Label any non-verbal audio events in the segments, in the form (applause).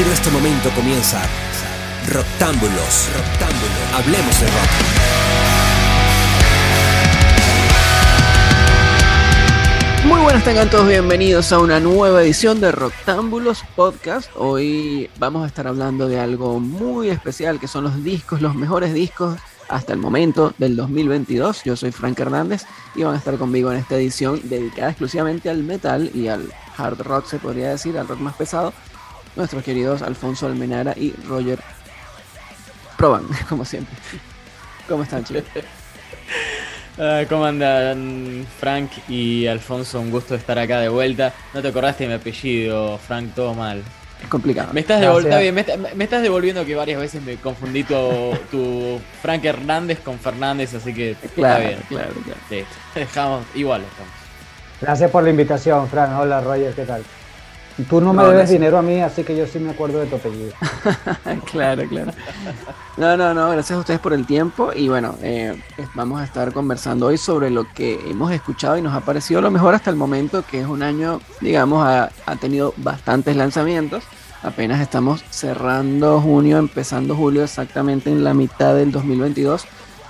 partir de este momento comienza Roctámbulos. Roctámbulos. Hablemos de rock. Muy buenas, tengan todos bienvenidos a una nueva edición de Roctámbulos Podcast. Hoy vamos a estar hablando de algo muy especial que son los discos, los mejores discos hasta el momento del 2022. Yo soy Frank Hernández y van a estar conmigo en esta edición dedicada exclusivamente al metal y al hard rock, se podría decir, al rock más pesado. Nuestros queridos Alfonso Almenara y Roger Proban, (laughs) como siempre. ¿Cómo están, chicos? (laughs) Ah, ¿Cómo andan Frank y Alfonso? Un gusto estar acá de vuelta. No te acordaste de mi apellido, Frank, todo mal. Es complicado. Me estás, devol- está bien, me, está- me estás devolviendo que varias veces me confundí tu, tu Frank Hernández con Fernández, así que Claro, está bien. claro, claro. Sí, dejamos, igual estamos. Gracias por la invitación, Fran. Hola, Roger, ¿qué tal? Tú no me No, debes gracias. dinero a mí, así que yo sí me acuerdo de tu apellido. (laughs) claro, claro. No, no, no, gracias a ustedes por el tiempo y bueno, eh, vamos a estar conversando hoy sobre lo que hemos escuchado y nos ha parecido lo mejor hasta el momento, que es un año, digamos, ha, ha tenido bastantes lanzamientos. Apenas estamos cerrando junio, empezando julio exactamente en la mitad del 2022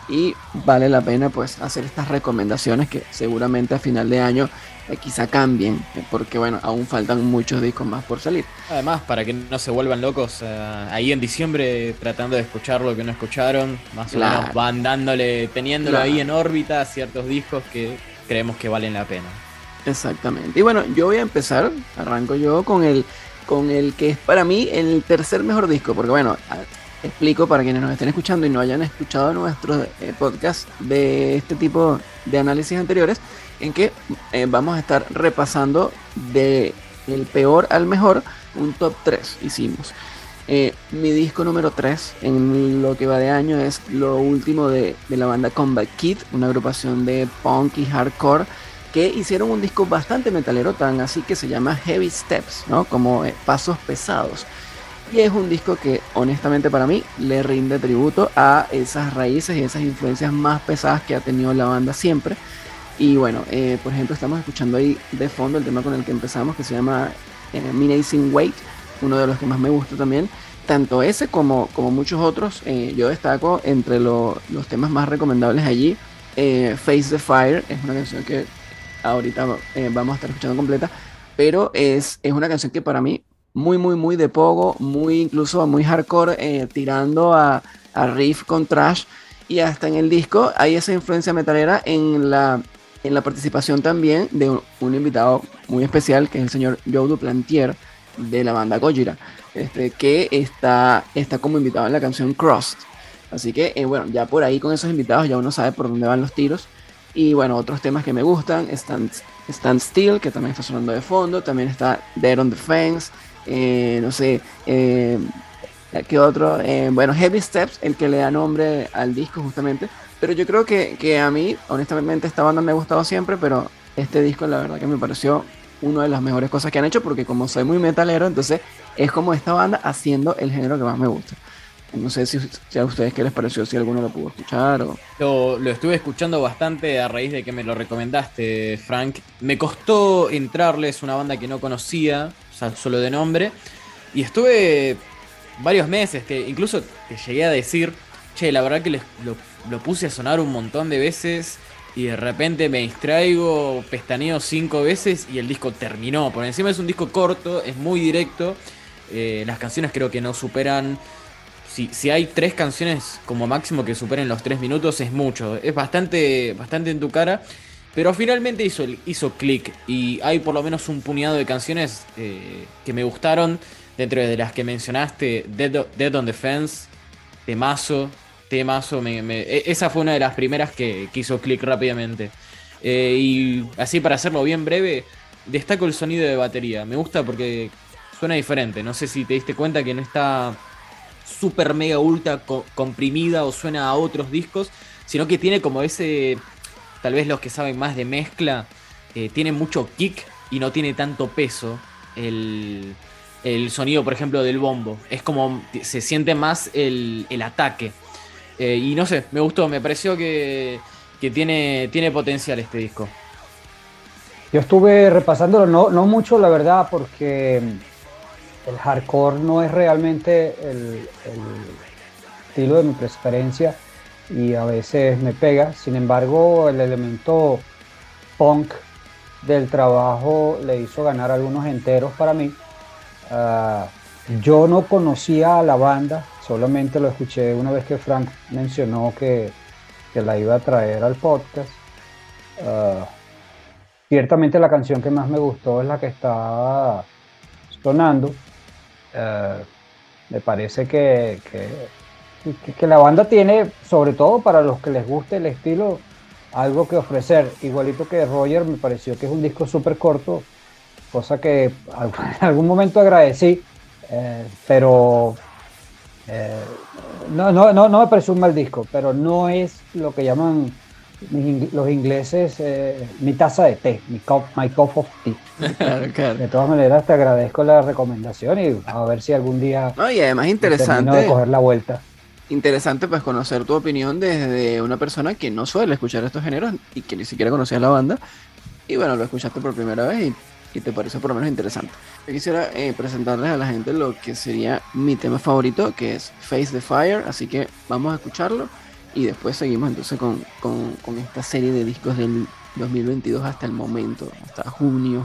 y vale la pena pues hacer estas recomendaciones que seguramente a final de año eh, quizá cambien, eh, porque bueno, aún faltan muchos discos más por salir. Además, para que no se vuelvan locos, eh, ahí en diciembre tratando de escuchar lo que no escucharon, más Claro. o menos van dándole, teniéndolo Claro. ahí en órbita a ciertos discos que creemos que valen la pena. Exactamente. Y bueno, yo voy a empezar, arranco yo con el, con el que es para mí el tercer mejor disco, porque bueno, a- explico para quienes nos estén escuchando y no hayan escuchado nuestros eh, podcasts de este tipo de análisis anteriores, en que eh, vamos a estar repasando de el peor al mejor un top 3 hicimos. Eh, mi disco número 3 en lo que va de año es lo último de, de la banda Combat Kid, una agrupación de punk y hardcore que hicieron un disco bastante metalero, tan así que se llama Heavy Steps, ¿no? Como eh, pasos pesados. Y es un disco que honestamente para mí le rinde tributo a esas raíces y esas influencias más pesadas que ha tenido la banda siempre. Y bueno, eh, por ejemplo estamos escuchando ahí de fondo el tema con el que empezamos que se llama eh, Weight, uno de los que más me gusta también. Tanto ese como, como muchos otros, eh, yo destaco entre lo- los temas más recomendables allí. eh, Face the Fire es una canción que ahorita eh, vamos a estar escuchando completa, pero es, es una canción que para mí muy, muy, muy de pogo, muy incluso muy hardcore, tirando a, a riff con trash y hasta en el disco hay esa influencia metalera en la, en la participación también de un, invitado muy especial que es el señor Joe Duplantier de la banda Gojira, este, que está, está como invitado en la canción Crossed. Así que, eh, bueno, ya por ahí con esos invitados ya uno sabe por dónde van los tiros. Y bueno, otros temas que me gustan, Stand, Stand Still, que también está sonando de fondo, también está Dead on the Fence, eh, no sé, eh, ¿qué otro? Eh, bueno, Heavy Steps, el que le da nombre al disco justamente. Pero yo creo que, que a mí, honestamente, esta banda me ha gustado siempre, pero este disco la verdad que me pareció una de las mejores cosas que han hecho, porque como soy muy metalero, entonces es como esta banda haciendo el género que más me gusta. No sé si, si a ustedes qué les pareció, si alguno lo pudo escuchar o... Lo, lo estuve escuchando bastante a raíz de que me lo recomendaste, Frank. Me costó entrarle, es una banda que no conocía, o sea, solo de nombre. Y estuve varios meses, que incluso te llegué a decir, che, la verdad que les- lo, lo puse a sonar un montón de veces y de repente me distraigo, pestaneo cinco veces y el disco terminó. Por encima es un disco corto, es muy directo. eh, las canciones creo que no superan si, si hay tres canciones como máximo que superen los tres minutos, es mucho. Es bastante, bastante en tu cara. Pero finalmente hizo, hizo clic. Y hay por lo menos un puñado de canciones eh, que me gustaron. Dentro de las que mencionaste, Dead, Dead on the Fence, Temazo, Temazo. Me, e- esa fue una de las primeras que, que hizo clic rápidamente. Eh, y así para hacerlo bien breve, destaco el sonido de batería. Me gusta porque suena diferente. No sé si te diste cuenta que no está super mega ultra co- comprimida o suena a otros discos, sino que tiene como ese, tal vez los que saben más de mezcla, eh, tiene mucho kick y no tiene tanto peso el, el sonido, por ejemplo, del bombo. Es como, se siente más el, el ataque. Eh, y no sé, me gustó, me pareció que, tiene, tiene potencial este disco. Yo estuve repasándolo, no, no mucho la verdad, porque el hardcore no es realmente el, estilo de mi preferencia y a veces me pega. Sin embargo, el elemento punk del trabajo le hizo ganar algunos enteros para mí. Ah, yo no conocía a la banda, solamente lo escuché una vez que Frank mencionó que, la iba a traer al podcast. Ah, ciertamente la canción que más me gustó es la que está sonando. Ah, me parece que, que, la banda tiene, sobre todo para los que les guste el estilo, algo que ofrecer. Igualito que Roger, me pareció que es un disco súper corto, cosa que (laughs) en algún momento agradecí, eh, pero eh, no, no, no, no me un mal disco, pero no es lo que llaman los ingleses eh, mi taza de té, mi cup, my cup of tea. (laughs) De todas maneras, te agradezco la recomendación y a ver si algún día. No, y además interesante. de coger la vuelta interesante pues conocer tu opinión desde una persona que no suele escuchar estos géneros y que ni siquiera conocía la banda. Y bueno, lo escuchaste por primera vez y, te parece por lo menos interesante. Yo quisiera eh, presentarles a la gente lo que sería mi tema favorito, que es Face the Fire. Así que vamos a escucharlo y después seguimos entonces con, con esta serie de discos del 2022 hasta el momento, hasta junio.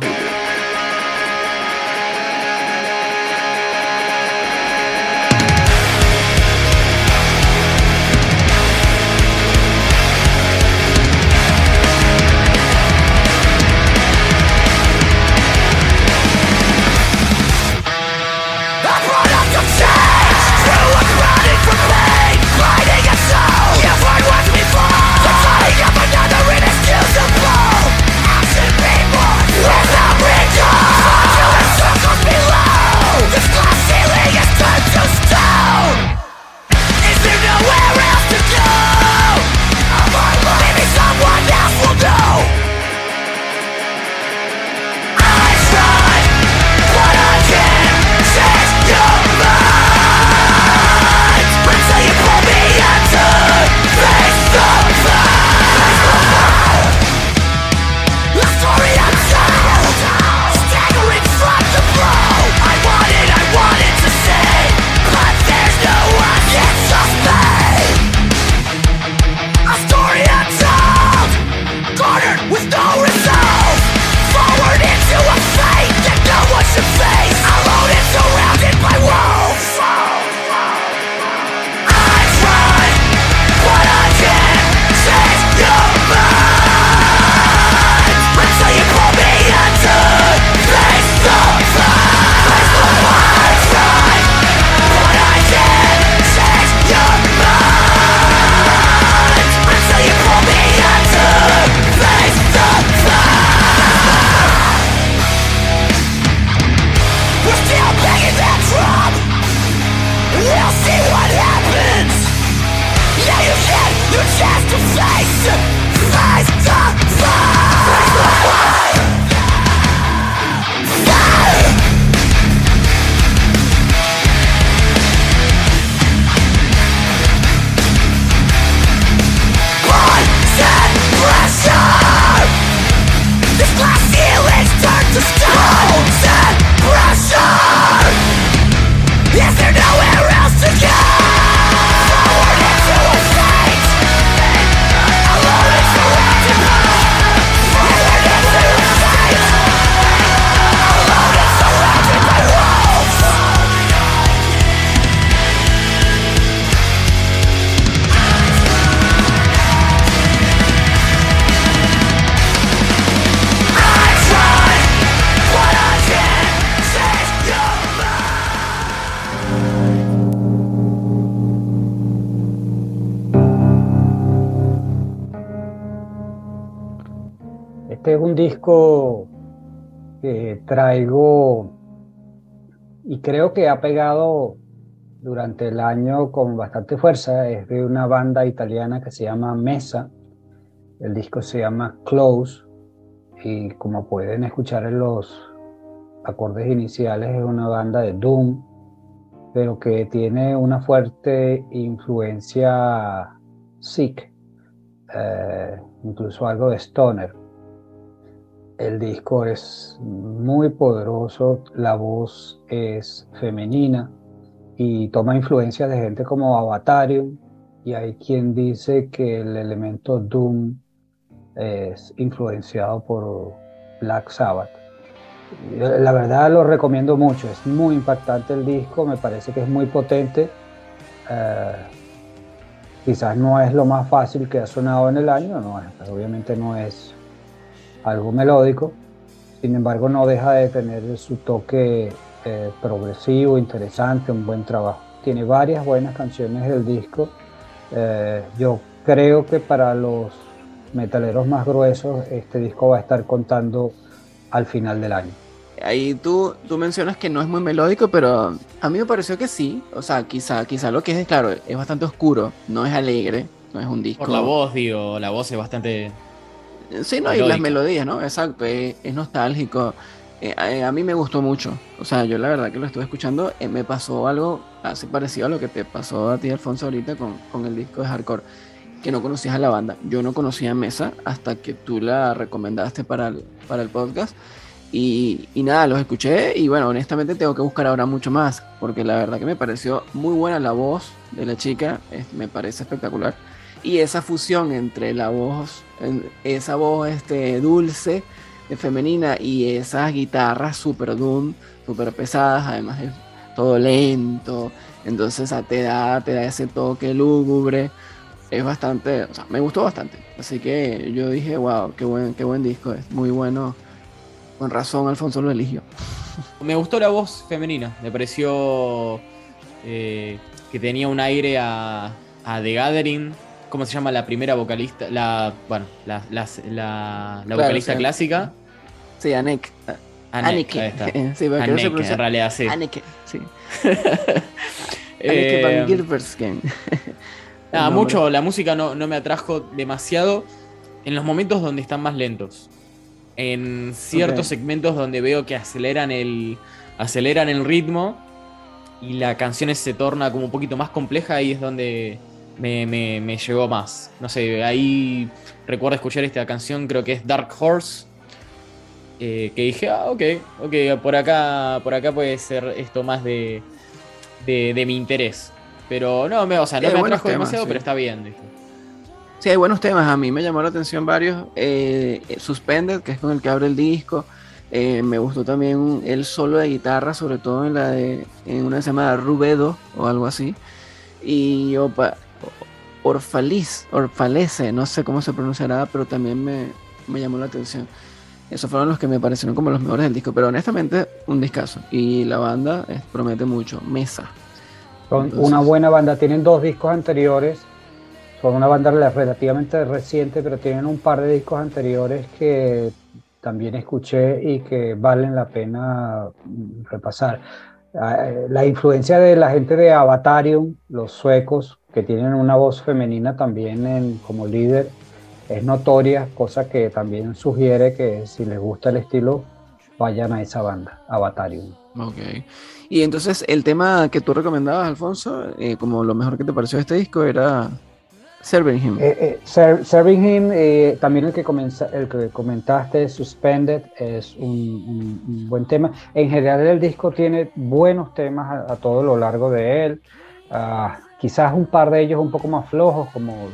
Que traigo y creo que ha pegado durante el año con bastante fuerza. Es de una banda italiana que se llama Mesa. El disco se llama Close y como pueden escuchar en los acordes iniciales es una banda de Doom, pero que tiene una fuerte influencia Sick, eh, incluso algo de Stoner. El disco es muy poderoso, la voz es femenina y toma influencia de gente como Avatarium y hay quien dice que el elemento Doom es influenciado por Black Sabbath. La verdad lo recomiendo mucho, es muy impactante el disco, me parece que es muy potente. Eh, quizás no es lo más fácil que ha sonado en el año, no, obviamente no es algo melódico, sin embargo no deja de tener su toque eh, progresivo, interesante, un buen trabajo. Tiene varias buenas canciones del disco. Eh, yo creo que para los metaleros más gruesos este disco va a estar contando al final del año. Ahí tú, tú mencionas que no es muy melódico, pero a mí me pareció que sí. O sea, quizá, quizá lo que es, claro, es bastante oscuro, no es alegre, no es un disco. Por la voz, digo, la voz es bastante. Sí, no, y las melodías, ¿no? Exacto, es, nostálgico. Eh, eh, a, mí me gustó mucho. O sea, yo la verdad que lo estuve escuchando, eh, me pasó algo así parecido a lo que te pasó a ti, Alfonso, ahorita con, con el disco de hardcore que no conocías a la banda. Yo no conocía Mesa hasta que tú la recomendaste para el, para el podcast. Y, y, nada, los escuché y bueno, honestamente tengo que buscar ahora mucho más, porque la verdad que me pareció muy buena la voz de la chica, me parece espectacular. Y esa fusión entre la voz, esa voz este, dulce, femenina, y esas guitarras super doom, super pesadas, además es todo lento, entonces te da, te da ese toque lúgubre es bastante, o sea, me gustó bastante. Así que yo dije, wow, qué buen, qué buen disco es, muy bueno. Con razón, Alfonso lo eligió. Me gustó la voz femenina, me pareció eh, que tenía un aire a, a, The Gathering. ¿Cómo se llama la primera vocalista? La, bueno, la, la, vocalista clásica. Sí, Anek. Anneke. (laughs) Sí, en realidad sí. Anneke, sí. (laughs) Anneke van eh, Gilbersken. (laughs) Nada, mucho, la música no, me atrajo demasiado en los momentos donde están más lentos. En ciertos segmentos donde veo que aceleran el, aceleran el ritmo y la canción se torna como un poquito más compleja, ahí es donde me, me, llegó más. No sé, ahí recuerdo escuchar esta canción, creo que es Dark Horse. Eh, que dije, ah, ok, ok, por acá, por acá puede ser esto más de, de mi interés. Pero no, me, o sea, no me atrajo demasiado, pero está bien. Sí, hay buenos temas. A mí me llamó la atención varios. Eh, Suspended, que es con el que abre el disco. Eh, me gustó también el solo de guitarra, sobre todo en la de en una llamada Rubedo o algo así. Y opa, Orfaliz, Orfalece, no sé cómo se pronunciará, pero también me, me llamó la atención. Esos fueron los que me parecieron como los mejores del disco, pero honestamente un discazo. Y la banda eh, promete mucho. Mesa. Son una buena banda, tienen dos discos anteriores, son una banda relativamente reciente, pero tienen un par de discos anteriores que también escuché y que valen la pena repasar. Ah, la influencia de la gente de Avatarium, los suecos, que tienen una voz femenina también como líder, es notoria, cosa que también sugiere que si les gusta el estilo, vayan a esa banda, Avatarium. Ok. Y entonces el tema que tú recomendabas, Alfonso, eh, como lo mejor que te pareció de este disco era Serving Him. Eh, eh, Serving Him, también el que, el que comentaste, Suspended, es un, buen tema. En general el disco tiene buenos temas a, todo lo largo de él. Ah, quizás un par de ellos un poco más flojos, como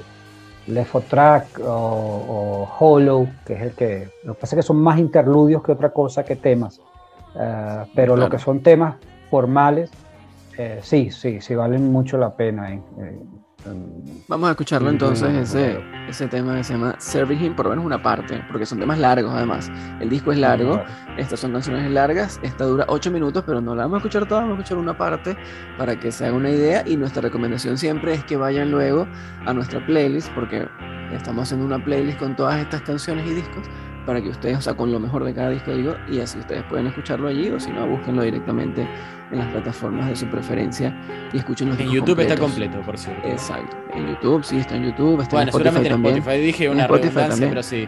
Left Track o, o, Hollow, que es el que... Lo que pasa es que son más interludios que otra cosa que temas. Ah, pero lo que son temas formales, eh, sí, sí, sí valen mucho la pena. Vamos a escucharlo entonces, ese, ese tema que se llama Serving Him, por lo menos una parte, porque son temas largos además. El disco es largo, estas son canciones largas, esta dura 8 minutos, pero no la vamos a escuchar toda, vamos a escuchar una parte para que se haga una idea y nuestra recomendación siempre es que vayan luego a nuestra playlist, porque estamos haciendo una playlist con todas estas canciones y discos para que ustedes, o sea, con lo mejor de cada disco, digo, y así ustedes pueden escucharlo allí, o si no, búsquenlo directamente en las plataformas de su preferencia y escuchen los En YouTube está completo, por cierto. Exacto. En YouTube, sí, está en YouTube, está bueno, en Spotify seguramente en Spotify dije una también. pero sí.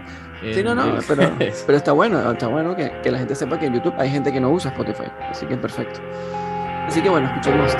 Sí, no, no, (laughs) pero, pero está bueno, está bueno que, que, la gente sepa que en YouTube hay gente que no usa Spotify, así que es perfecto. Así que bueno, escuchemos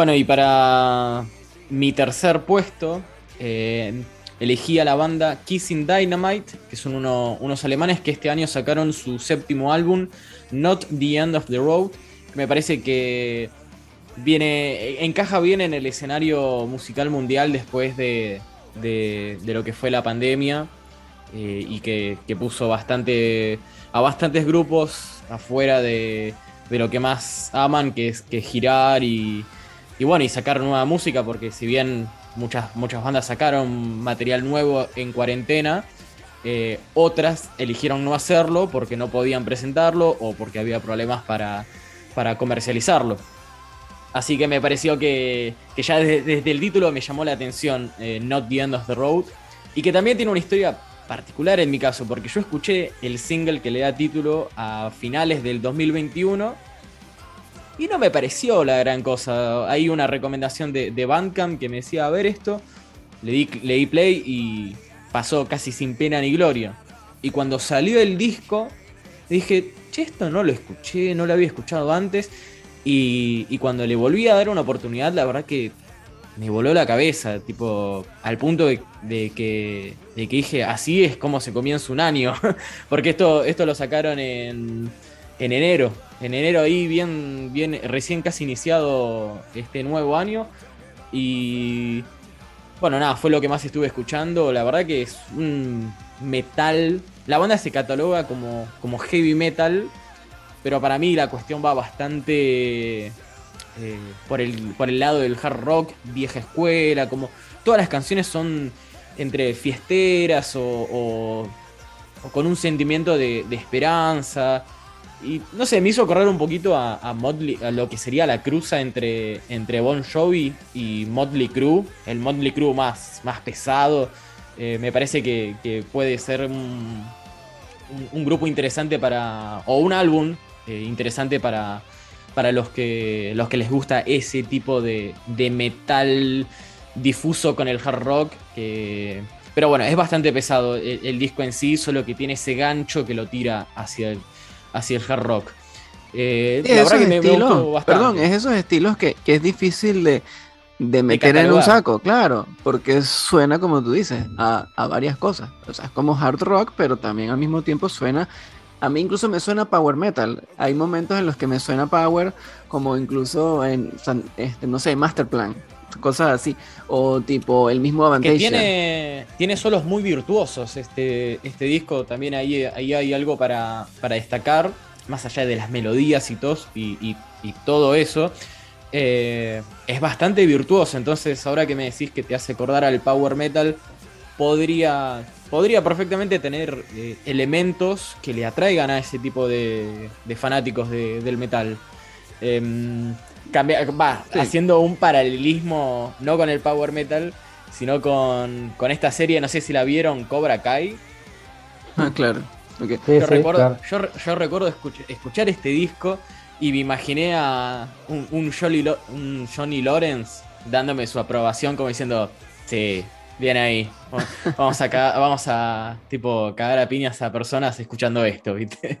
Bueno, y para mi tercer puesto, eh, elegí a la banda Kissing Dynamite, que son unos alemanes que este año sacaron su séptimo álbum, Not the End of the Road. Me parece que viene encaja bien en el escenario musical mundial después de, lo que fue la pandemia eh, y que, puso bastante a bastantes grupos afuera de, lo que más aman, que es, que girar y, y bueno, y sacar nueva música, porque si bien muchas, muchas bandas sacaron material nuevo en cuarentena, eh, otras eligieron no hacerlo porque no podían presentarlo o porque había problemas para, para comercializarlo. Así que me pareció que, ya desde, el título me llamó la atención eh, Not the End of the Road. Y que también tiene una historia particular en mi caso, porque yo escuché el single que le da título a finales del 2021 y no me pareció la gran cosa. Hay una recomendación de, de Bandcamp que me decía, a ver esto, le di, le di play y pasó casi sin pena ni gloria. Y cuando salió el disco, dije, che, esto no lo escuché, no lo había escuchado antes. Y, cuando le volví a dar una oportunidad, la verdad que me voló la cabeza, tipo, al punto de, que, de que dije, así es como se comienza un año. (laughs) Porque esto, esto lo sacaron en, en enero. En enero ahí, bien, bien, recién casi iniciado este nuevo año. Y bueno, nada, fue lo que más estuve escuchando. La verdad que es un metal. La banda se cataloga como, como heavy metal, pero para mí la cuestión va bastante eh, por, el, por el lado del hard rock, vieja escuela, como todas las canciones son entre fiesteras o, con un sentimiento de esperanza. Y no sé, me hizo correr un poquito a, a, lo que sería la cruza entre, entre Bon Jovi y Motley Crue, el Motley Crue más, más pesado. Eh, me parece que, puede ser un, grupo interesante para. o un álbum eh, interesante para, para los, que, los que les gusta ese tipo de, metal difuso con el hard rock. pero bueno, es bastante pesado el, el disco en sí, solo que tiene ese gancho que lo tira hacia el hacia el hard rock. Eh, la verdad que me, Perdón, es esos estilos que, es difícil de, meter en un saco, claro, porque suena, como tú dices, a, varias cosas. O sea, es como hard rock, pero también al mismo tiempo suena. A mí incluso me suena power metal. Hay momentos en los que me suena power, como incluso en, este, no sé, Masterplan, cosas así. O tipo el mismo Avantage. tiene, tiene solos muy virtuosos este, este disco. También ahí, ahí hay algo para, destacar. Más allá de las melodías y, tos, y, todo eso. Eh, es bastante virtuoso. Entonces, ahora que me decís que te hace acordar al power metal, podría, podría perfectamente tener eh, elementos que le atraigan a ese tipo de, fanáticos del metal. Em, va, haciendo un paralelismo, no con el Power Metal, sino con, esta serie, no sé si la vieron, Cobra Kai. Ah, claro. yo, recuerdo, yo, recuerdo escuchar este disco y me imaginé a un, un, Johnny, Lawrence dándome su aprobación como diciendo, sí, bien ahí. Vamos a, vamos a tipo cagar a piñas a personas escuchando esto, ¿viste?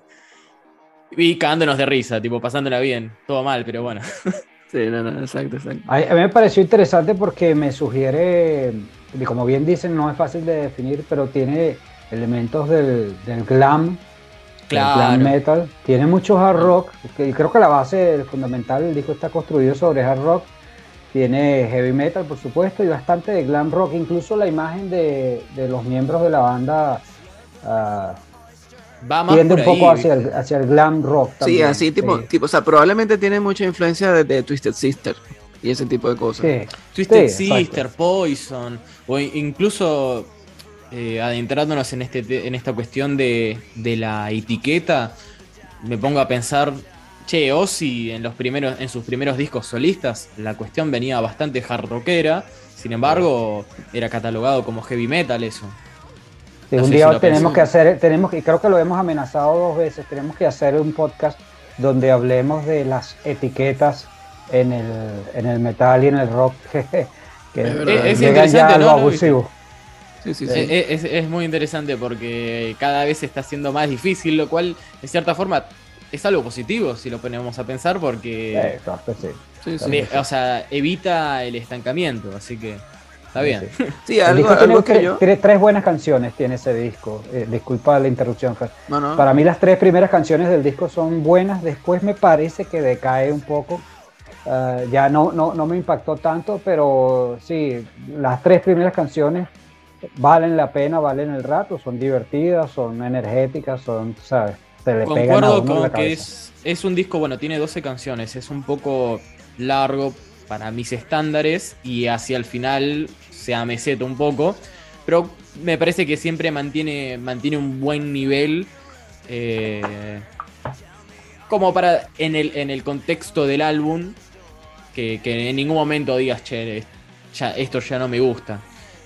Y cagándonos de risa, tipo pasándola bien. Todo mal, pero bueno. (laughs) Sí, no, no, exacto, exacto. A, mí me pareció interesante porque me sugiere, y como bien dicen, no es fácil de definir, pero tiene elementos del, glam, claro. glam metal. Tiene mucho hard rock, y creo que la base fundamental del disco está construido sobre hard rock. Tiene heavy metal, por supuesto, y bastante de glam rock. Incluso la imagen de, los miembros de la banda uh, Va más tiende un poco hacia el, hacia el, glam rock. También. Sí, así tipo, tipo, o sea, probablemente tiene mucha influencia de, Twisted Sister y ese tipo de cosas. Twisted Sister, Poison, o incluso eh, adentrándonos en, este, en esta cuestión de, de, la etiqueta, me pongo a pensar, che, Ozzy en, los primeros, en sus primeros discos solistas, la cuestión venía bastante hard rockera, sin embargo, era catalogado como heavy metal eso un día tenemos que hacer, tenemos y creo que lo hemos amenazado dos veces, tenemos que hacer un podcast donde hablemos de las etiquetas en el, en el metal y en el rock (laughs) que, es, interesante, ¿no? abusivo. Sí, sí, sí. Es, es, muy interesante porque cada vez está siendo más difícil, lo cual, de cierta forma, es algo positivo si lo ponemos a pensar porque claro que sí. Sí, sí. le- o sea, evita el estancamiento, así que está bien. Sí. Sí, algo, algo que yo. tiene tres buenas canciones, tiene ese disco. Eh, disculpa la interrupción, Fer. No, no. Para mí las tres primeras canciones del disco son buenas, después me parece que decae un poco. Ah, ya no, no, no me impactó tanto, pero sí, las tres primeras canciones valen la pena, valen el rato, son divertidas, son energéticas, son, ¿sabes? Se le pegan a Concuerdo en con la que es un disco, bueno, tiene 12 canciones, es un poco largo para mis estándares y hacia el final se ameseta un poco, pero me parece que siempre mantiene, mantiene un buen nivel. eh, como para en el, en el contexto del álbum, que, en ningún momento digas, che, ya, esto ya no me gusta.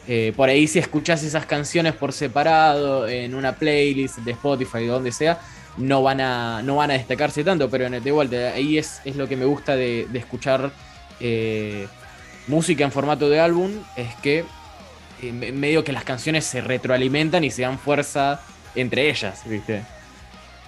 Eh, por ahí si escuchás esas canciones por separado, en una playlist de Spotify o donde sea, no van a, no van a destacarse tanto, pero en de vuelta, ahí es, es lo que me gusta de, de escuchar eh, música en formato de álbum, es que eh, me- medio que las canciones se retroalimentan y se dan fuerza entre ellas, ¿viste?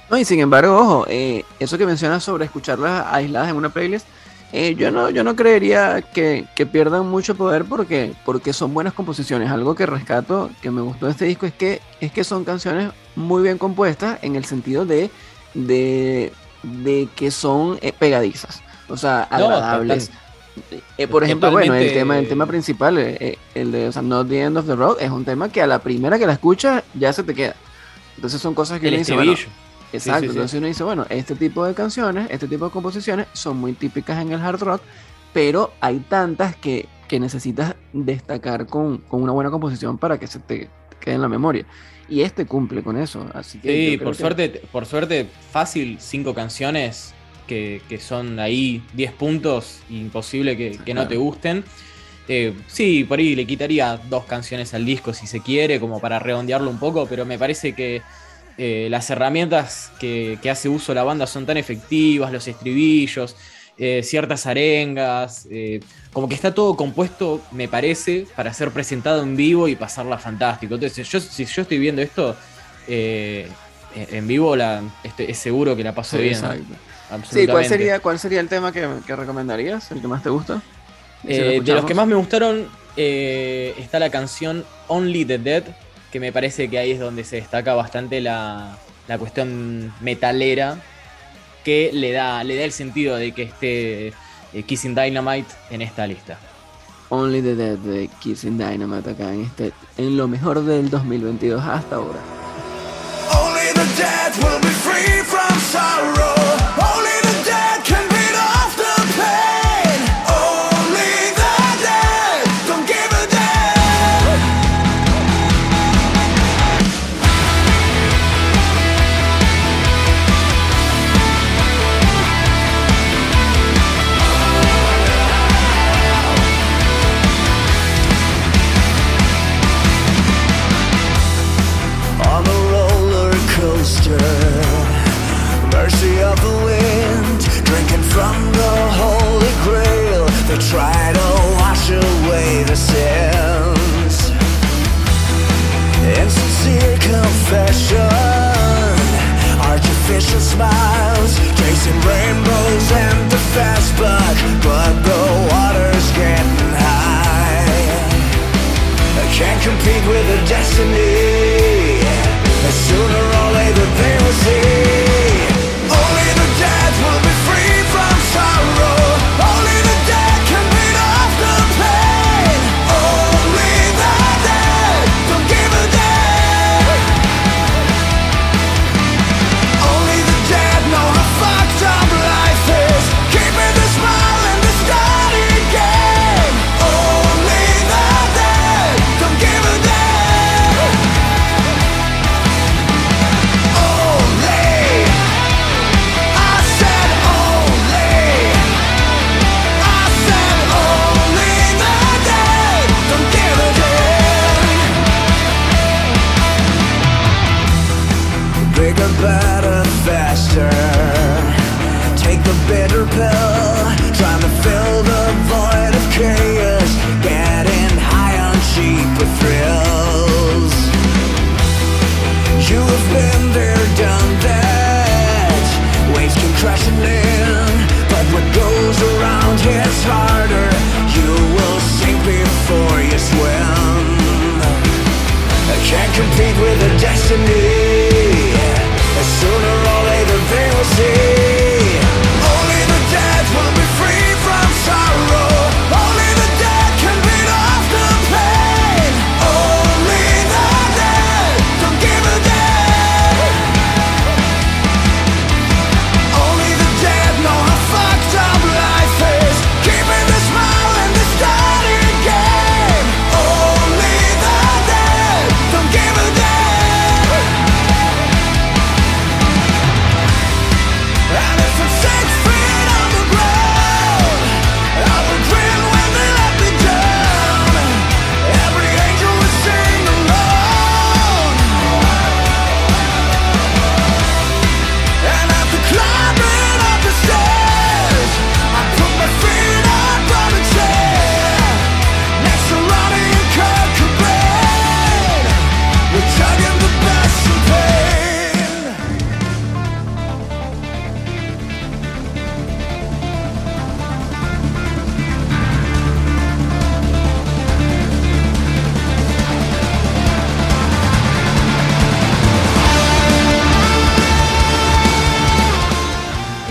No, y sin embargo, ojo, eh, eso que mencionas sobre escucharlas aisladas en una playlist, eh, yo no, yo no creería que, que pierdan mucho poder porque, porque son buenas composiciones. Algo que rescato, que me gustó de este disco, es que, es que son canciones muy bien compuestas en el sentido de, de, de que son pegadizas. O sea, No, agradables. Eh, por ejemplo, bueno, el tema, el tema principal, eh, eh, el de o sea, Not the End of the Road, es un tema que a la primera que la escuchas ya se te queda. Entonces son cosas que El uno dice, bueno. Exacto, sí, sí. entonces uno dice, bueno, este tipo de canciones, este tipo de composiciones son muy típicas en el hard rock, pero hay tantas que, que necesitas destacar con, con una buena composición para que se te quede en la memoria. Y este cumple con eso, así que... Sí, por que- suerte, por suerte, fácil, cinco canciones que, que son ahí 10 puntos, imposible que, que no te gusten. Eh, sí, por ahí le quitaría dos canciones al disco si se quiere, como para redondearlo un poco, pero me parece que eh, las herramientas que, que hace uso la banda son tan efectivas, los estribillos, eh, ciertas arengas, como que está todo compuesto, me parece, para ser presentado en vivo y pasarla fantástico. Entonces, yo, si yo estoy viendo esto en vivo, la, este- es seguro que la paso Sí, bien. exacto. Sí, ¿cuál sería, ¿cuál sería el tema que, que recomendarías? ¿El que más te gusta? Lo Eh, de los que más me gustaron eh, está la canción Only the Dead, que me parece que ahí es donde se destaca bastante la, la cuestión metalera, que le da, le da el sentido de que esté eh, Kissing Dynamite en esta lista. Only the Dead de Kissing Dynamite acá en, este, en lo mejor del 2022 hasta ahora. Only the dead will be free from sorrow. Only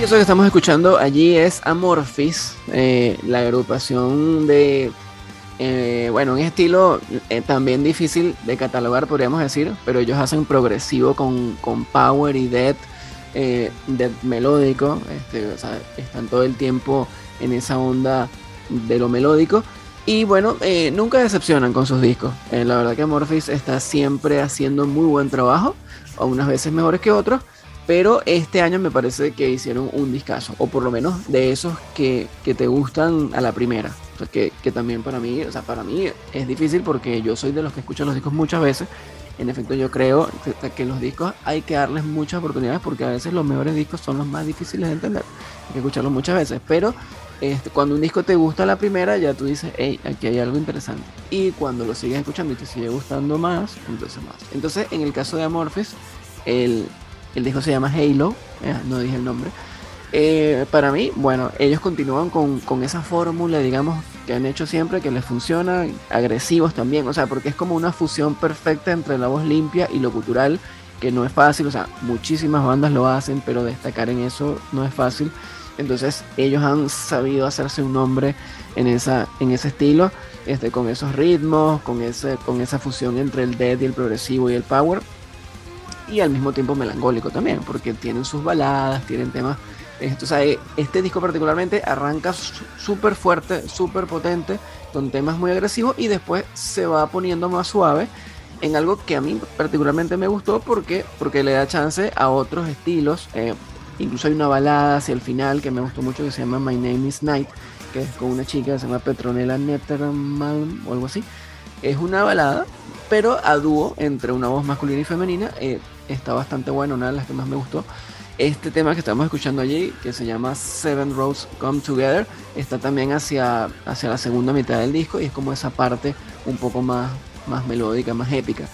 eso que estamos escuchando allí es Amorphis, eh, la agrupación de, eh, bueno, un estilo eh, también difícil de catalogar, podríamos decir, pero ellos hacen progresivo con, con power y death, eh, death melódico, este, o sea, están todo el tiempo en esa onda de lo melódico. Y bueno, eh, nunca decepcionan con sus discos. Eh, la verdad que Amorphis está siempre haciendo muy buen trabajo, unas veces mejores que otros. Pero este año me parece que hicieron un discazo, o por lo menos de esos que, que te gustan a la primera. O sea, que, también para mí, o sea, para mí es difícil porque yo soy de los que escuchan los discos muchas veces. En efecto, yo creo que, que los discos hay que darles muchas oportunidades porque a veces los mejores discos son los más difíciles de entender. Hay que escucharlos muchas veces. Pero este, cuando un disco te gusta a la primera, ya tú dices, hey, aquí hay algo interesante. Y cuando lo sigues escuchando y te sigue gustando más, entonces más. Entonces, en el caso de Amorphis, el, el disco se llama Halo, eh, no dije el nombre. Eh, para mí, bueno, ellos continúan con, con esa fórmula, digamos, que han hecho siempre, que les funciona, agresivos también, o sea, porque es como una fusión perfecta entre la voz limpia y lo cultural, que no es fácil, o sea, muchísimas bandas lo hacen, pero destacar en eso no es fácil. Entonces ellos han sabido hacerse un nombre en, esa, en ese estilo, este, con esos ritmos, con, ese, con esa fusión entre el death y el progresivo y el power. Y al mismo tiempo melancólico también, porque tienen sus baladas, tienen temas... Esto, o sea, eh, este disco particularmente arranca súper fuerte, súper potente, con temas muy agresivos y después se va poniendo más suave en algo que a mí particularmente me gustó porque, porque le da chance a otros estilos. Eh, Incluso hay una balada hacia el final que me gustó mucho que se llama My Name is Night, que es con una chica que se llama Petronella Netterman o algo así. Es una balada, pero a dúo entre una voz masculina y femenina. Eh, está bastante bueno, una de las que más me gustó. Este tema que estamos escuchando allí, que se llama Seven Roads Come Together, está también hacia, hacia la segunda mitad del disco y es como esa parte un poco más, más melódica, más épica.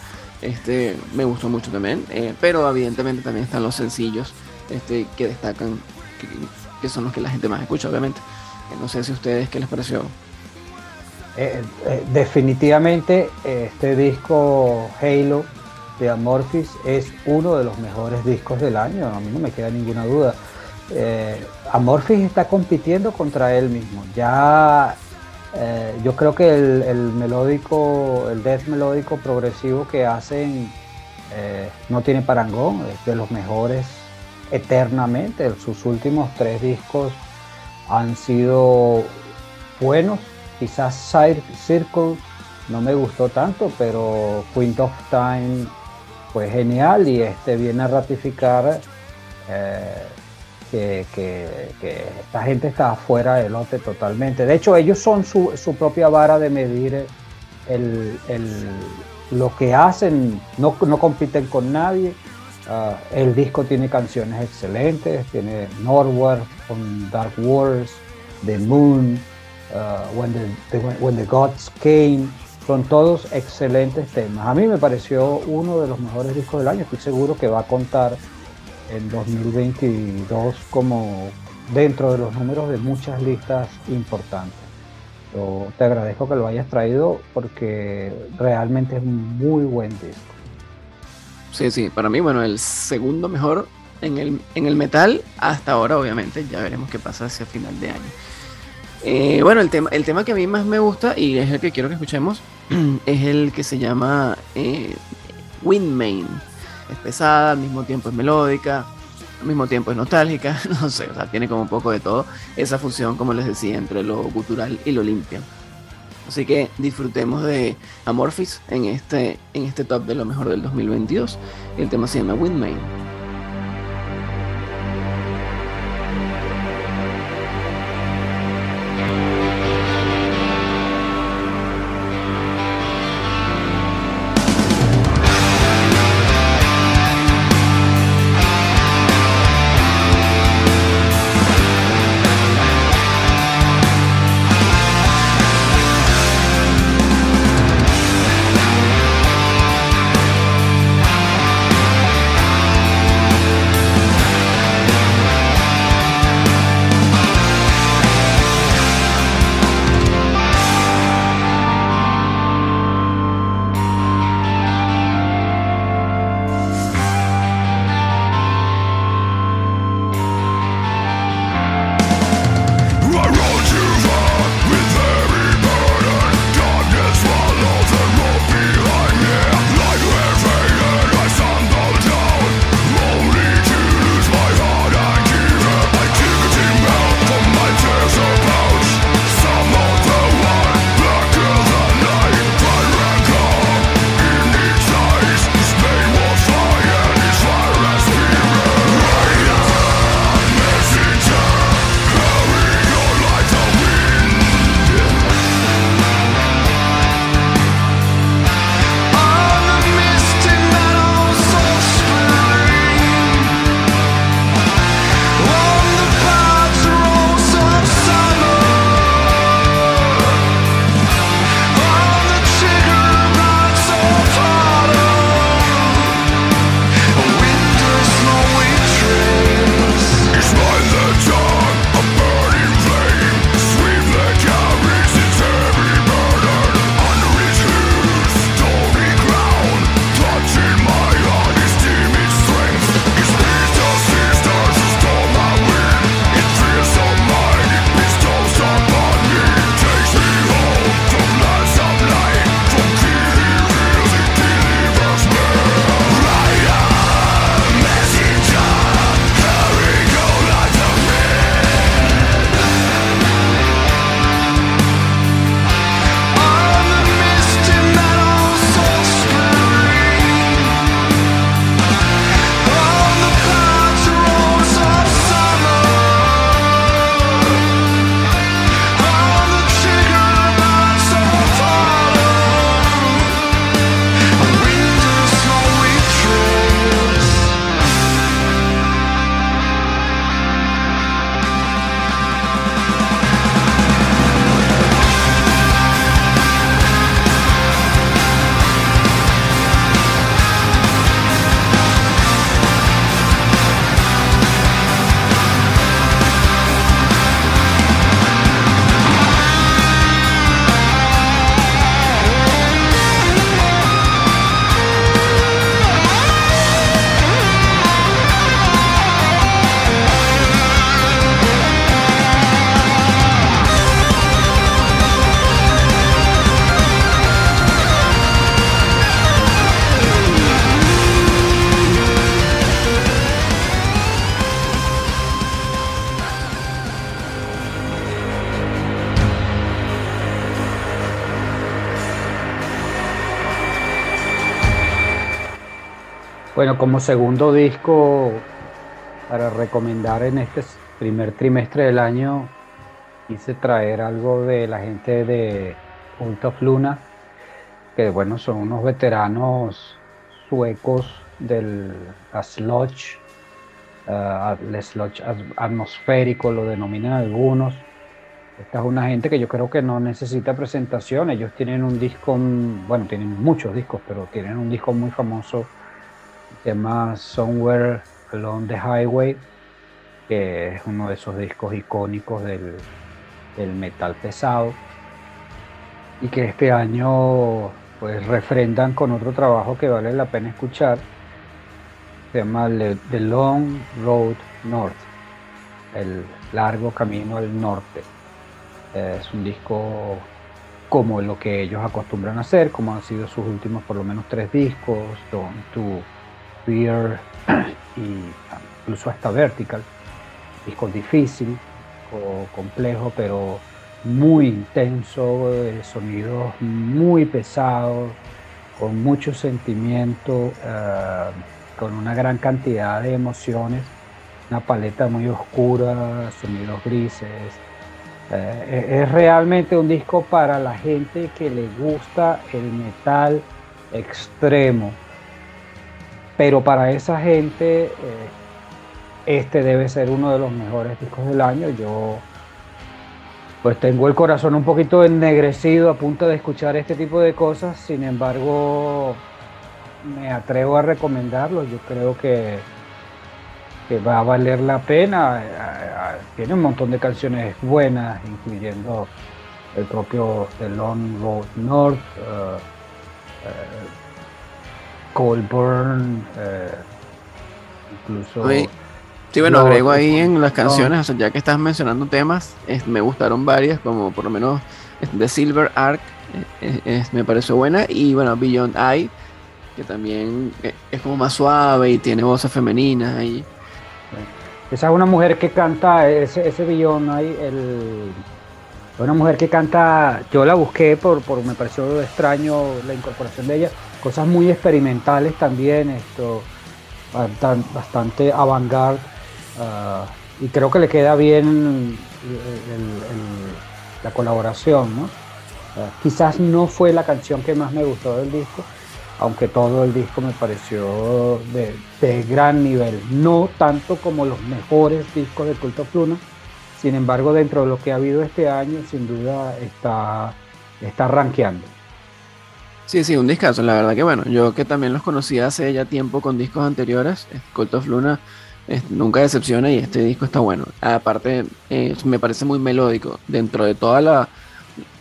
Este me gustó mucho también, eh, pero evidentemente también están los sencillos este, que destacan, que, que, son los que la gente más escucha, obviamente. No sé si a ustedes, ¿qué les pareció? Eh, eh, definitivamente este disco Halo de Amorphis es uno de los mejores discos del año, a mí no me queda ninguna duda. Eh, Amorphis está compitiendo contra él mismo. Ya eh, yo creo que el, el, melódico, el death melódico progresivo que hacen eh, no tiene parangón, es de los mejores eternamente. Sus últimos tres discos han sido buenos. Quizás Side Circle no me gustó tanto, pero Queen of Time fue genial y este viene a ratificar eh, que, que, esta gente está fuera del lote totalmente. De hecho, ellos son su, su propia vara de medir el, lo que hacen, no, no compiten con nadie. Uh, el disco tiene canciones excelentes, tiene Northward con Dark Wars, The Moon, uh, When, the, When, the, Gods Came, son todos excelentes temas. A mí me pareció uno de los mejores discos del año, estoy seguro que va a contar en 2022 como dentro de los números de muchas listas importantes. Yo te agradezco que lo hayas traído porque realmente es un muy buen disco. Sí, sí, para mí, bueno, el segundo mejor en el, en el metal hasta ahora, obviamente. Ya veremos qué pasa hacia final de año. Eh, bueno, el tema, el tema que a mí más me gusta y es el que quiero que escuchemos (clears throat) es el que se llama eh, Windmain. Es pesada, al mismo tiempo es melódica, al mismo tiempo es nostálgica, (laughs) no sé, o sea, tiene como un poco de todo esa fusión, como les decía, entre lo cultural y lo limpio. Así que disfrutemos de Amorphis en este, en este top de lo mejor del 2022. El tema se llama Windmain. Como segundo disco para recomendar en este primer trimestre del año, quise traer algo de la gente de Cult of Luna, que bueno, son unos veteranos suecos del sludge, uh, el sludge atmosférico, lo denominan algunos. Esta es una gente que yo creo que no necesita presentación. Ellos tienen un disco, bueno, tienen muchos discos, pero tienen un disco muy famoso llama Somewhere Along the Highway, que es uno de esos discos icónicos del, metal pesado y que este año pues refrendan con otro trabajo que vale la pena escuchar. Se llama The Long Road North, el largo camino al norte. Es un disco como lo que ellos acostumbran a hacer, como han sido sus últimos por lo menos tres discos, Don't to Fear (clears throat) y incluso hasta Vertical. Disco difícil, o complejo, pero muy intenso, sonidos muy pesados, con mucho sentimiento, eh, con una gran cantidad de emociones, una paleta muy oscura, sonidos grises. Eh, es realmente un disco para la gente que le gusta el metal extremo, pero para esa gente eh, este debe ser uno de los mejores discos del año. Yo pues tengo el corazón un poquito ennegrecido a punto de escuchar este tipo de cosas, sin embargo me atrevo a recomendarlo, yo creo que, que va a valer la pena, tiene un montón de canciones buenas, incluyendo el propio The Long Road North, Coldburn, eh, incluso... Sí, bueno, agrego ahí en las canciones, ya que estás mencionando temas, me gustaron varias, como por lo menos The Silver Arc, eh, me pareció buena, y bueno, Beyond Eye, que también eh, es como más suave y tiene voces femeninas ahí. Esa es una mujer que canta, ese, ese Beyond Eye, el, una mujer que canta, yo la busqué por, por me pareció extraño la incorporación de ella, cosas muy experimentales también, esto bastante avant-garde ah, y creo que le queda bien la colaboración, ¿no? Ah, quizás no fue la canción que más me gustó del disco, aunque todo el disco me pareció de, de gran nivel, no tanto como los mejores discos de Culto Pluna, sin embargo dentro de lo que ha habido este año sin duda está, está rankeando. Sí, sí, un discazo, la verdad que bueno, yo que también los conocía hace ya tiempo con discos anteriores, Cult of Luna nunca decepciona y este disco está bueno. Aparte, me parece muy melódico, dentro de toda la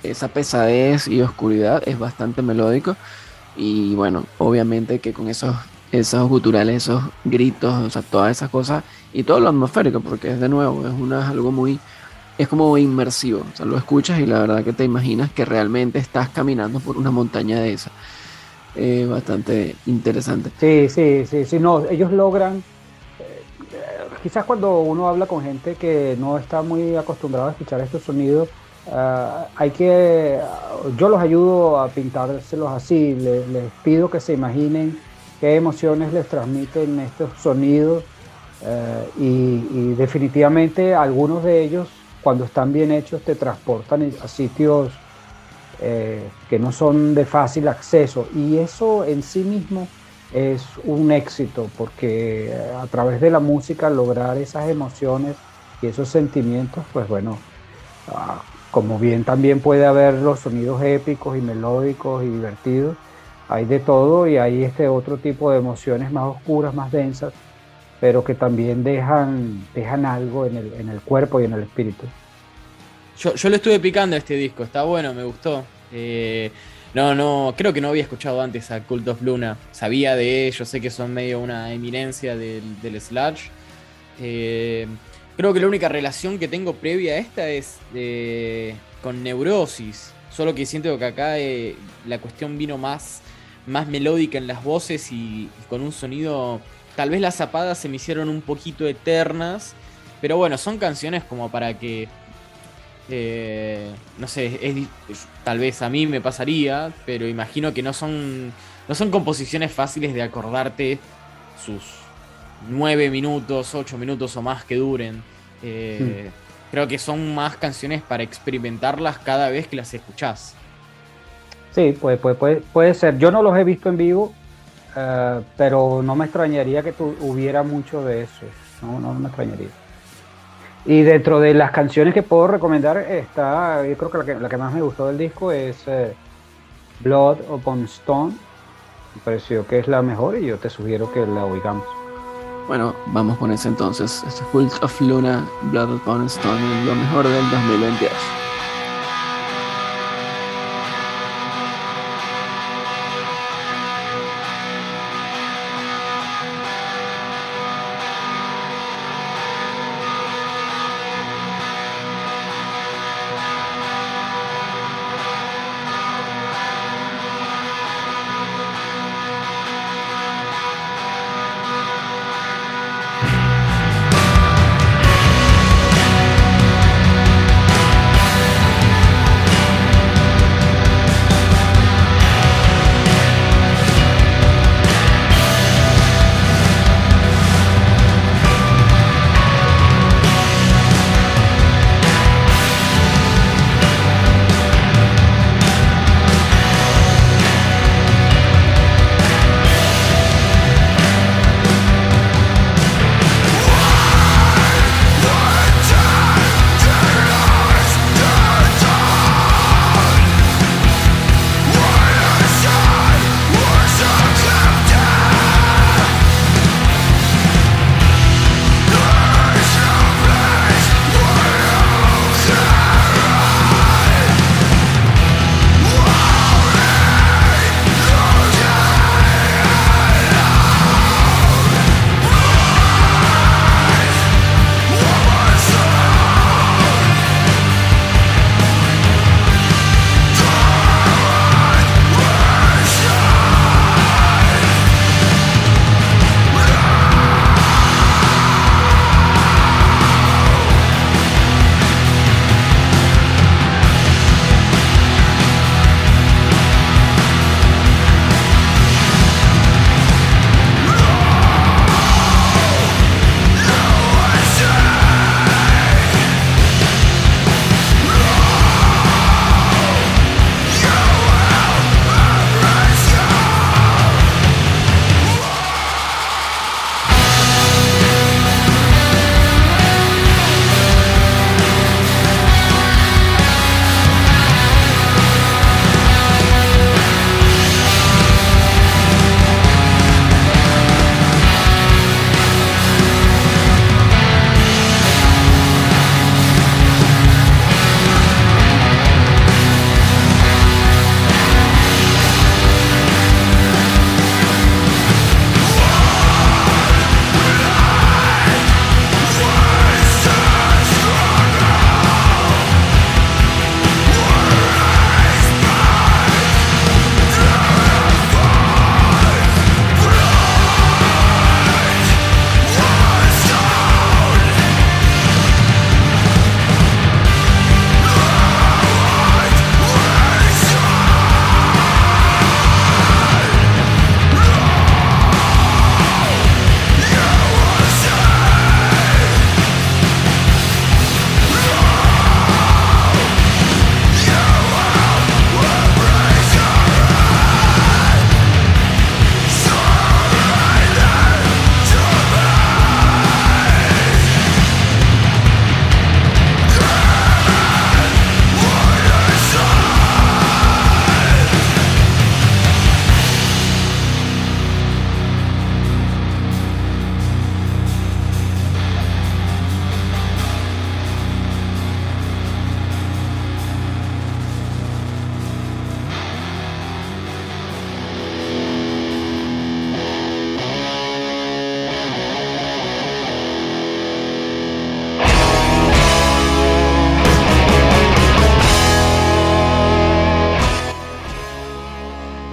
esa pesadez y oscuridad es bastante melódico y bueno, obviamente que con esos esos guturales, esos gritos, o sea, todas esas cosas y todo lo atmosférico, porque es de nuevo, es una algo muy es como inmersivo. O sea, lo escuchas y la verdad que te imaginas que realmente estás caminando por una montaña de esa. Eh, bastante interesante. Sí, sí, sí, sí, no, ellos logran, eh, quizás cuando uno habla con gente que no está muy acostumbrado a escuchar estos sonidos, eh, hay que, yo los ayudo a pintárselos así, les, pido que se imaginen qué emociones les transmiten estos sonidos y definitivamente algunos de ellos cuando están bien hechos te transportan a sitios eh, que no son de fácil acceso. Y eso en sí mismo es un éxito porque eh, a través de la música lograr esas emociones y esos sentimientos pues bueno ah, como bien también puede haber los sonidos épicos y melódicos y divertidos hay de todo y hay este otro tipo de emociones más oscuras más densas pero que también dejan, dejan algo en el, en el cuerpo y en el espíritu. Yo, yo lo estuve picando este disco, está bueno, me gustó. Eh, no, no, creo que no había escuchado antes a Cult of Luna. Sabía de ellos, sé que son medio una eminencia del, del Sludge. Eh, creo que la única relación que tengo previa a esta es eh, con Neurosis. Solo que siento que acá la cuestión vino más, más melódica en las voces y con un sonido Tal vez las zapadas se me hicieron un poquito eternas. Pero bueno, son canciones como para que. Eh, no sé, es, tal vez a mí me pasaría, pero imagino que no son, no son composiciones fáciles de acordarte sus nueve minutos, ocho minutos o más que duren. Eh, Creo que son más canciones para experimentarlas cada vez que las escuchás. Sí, puede, puede, puede, puede ser. Yo no los he visto en vivo, eh, pero no me extrañaría que tu, hubiera mucho de eso. No, no me extrañaría. Y dentro de las canciones que puedo recomendar está, yo creo que la que, la que más me gustó del disco es eh, Blood Upon Stone. Me pareció que es la mejor y yo te sugiero que la oigamos. Bueno, vamos con ese entonces. Este Cult of Luna, Blood Upon Stone, lo mejor del 2022.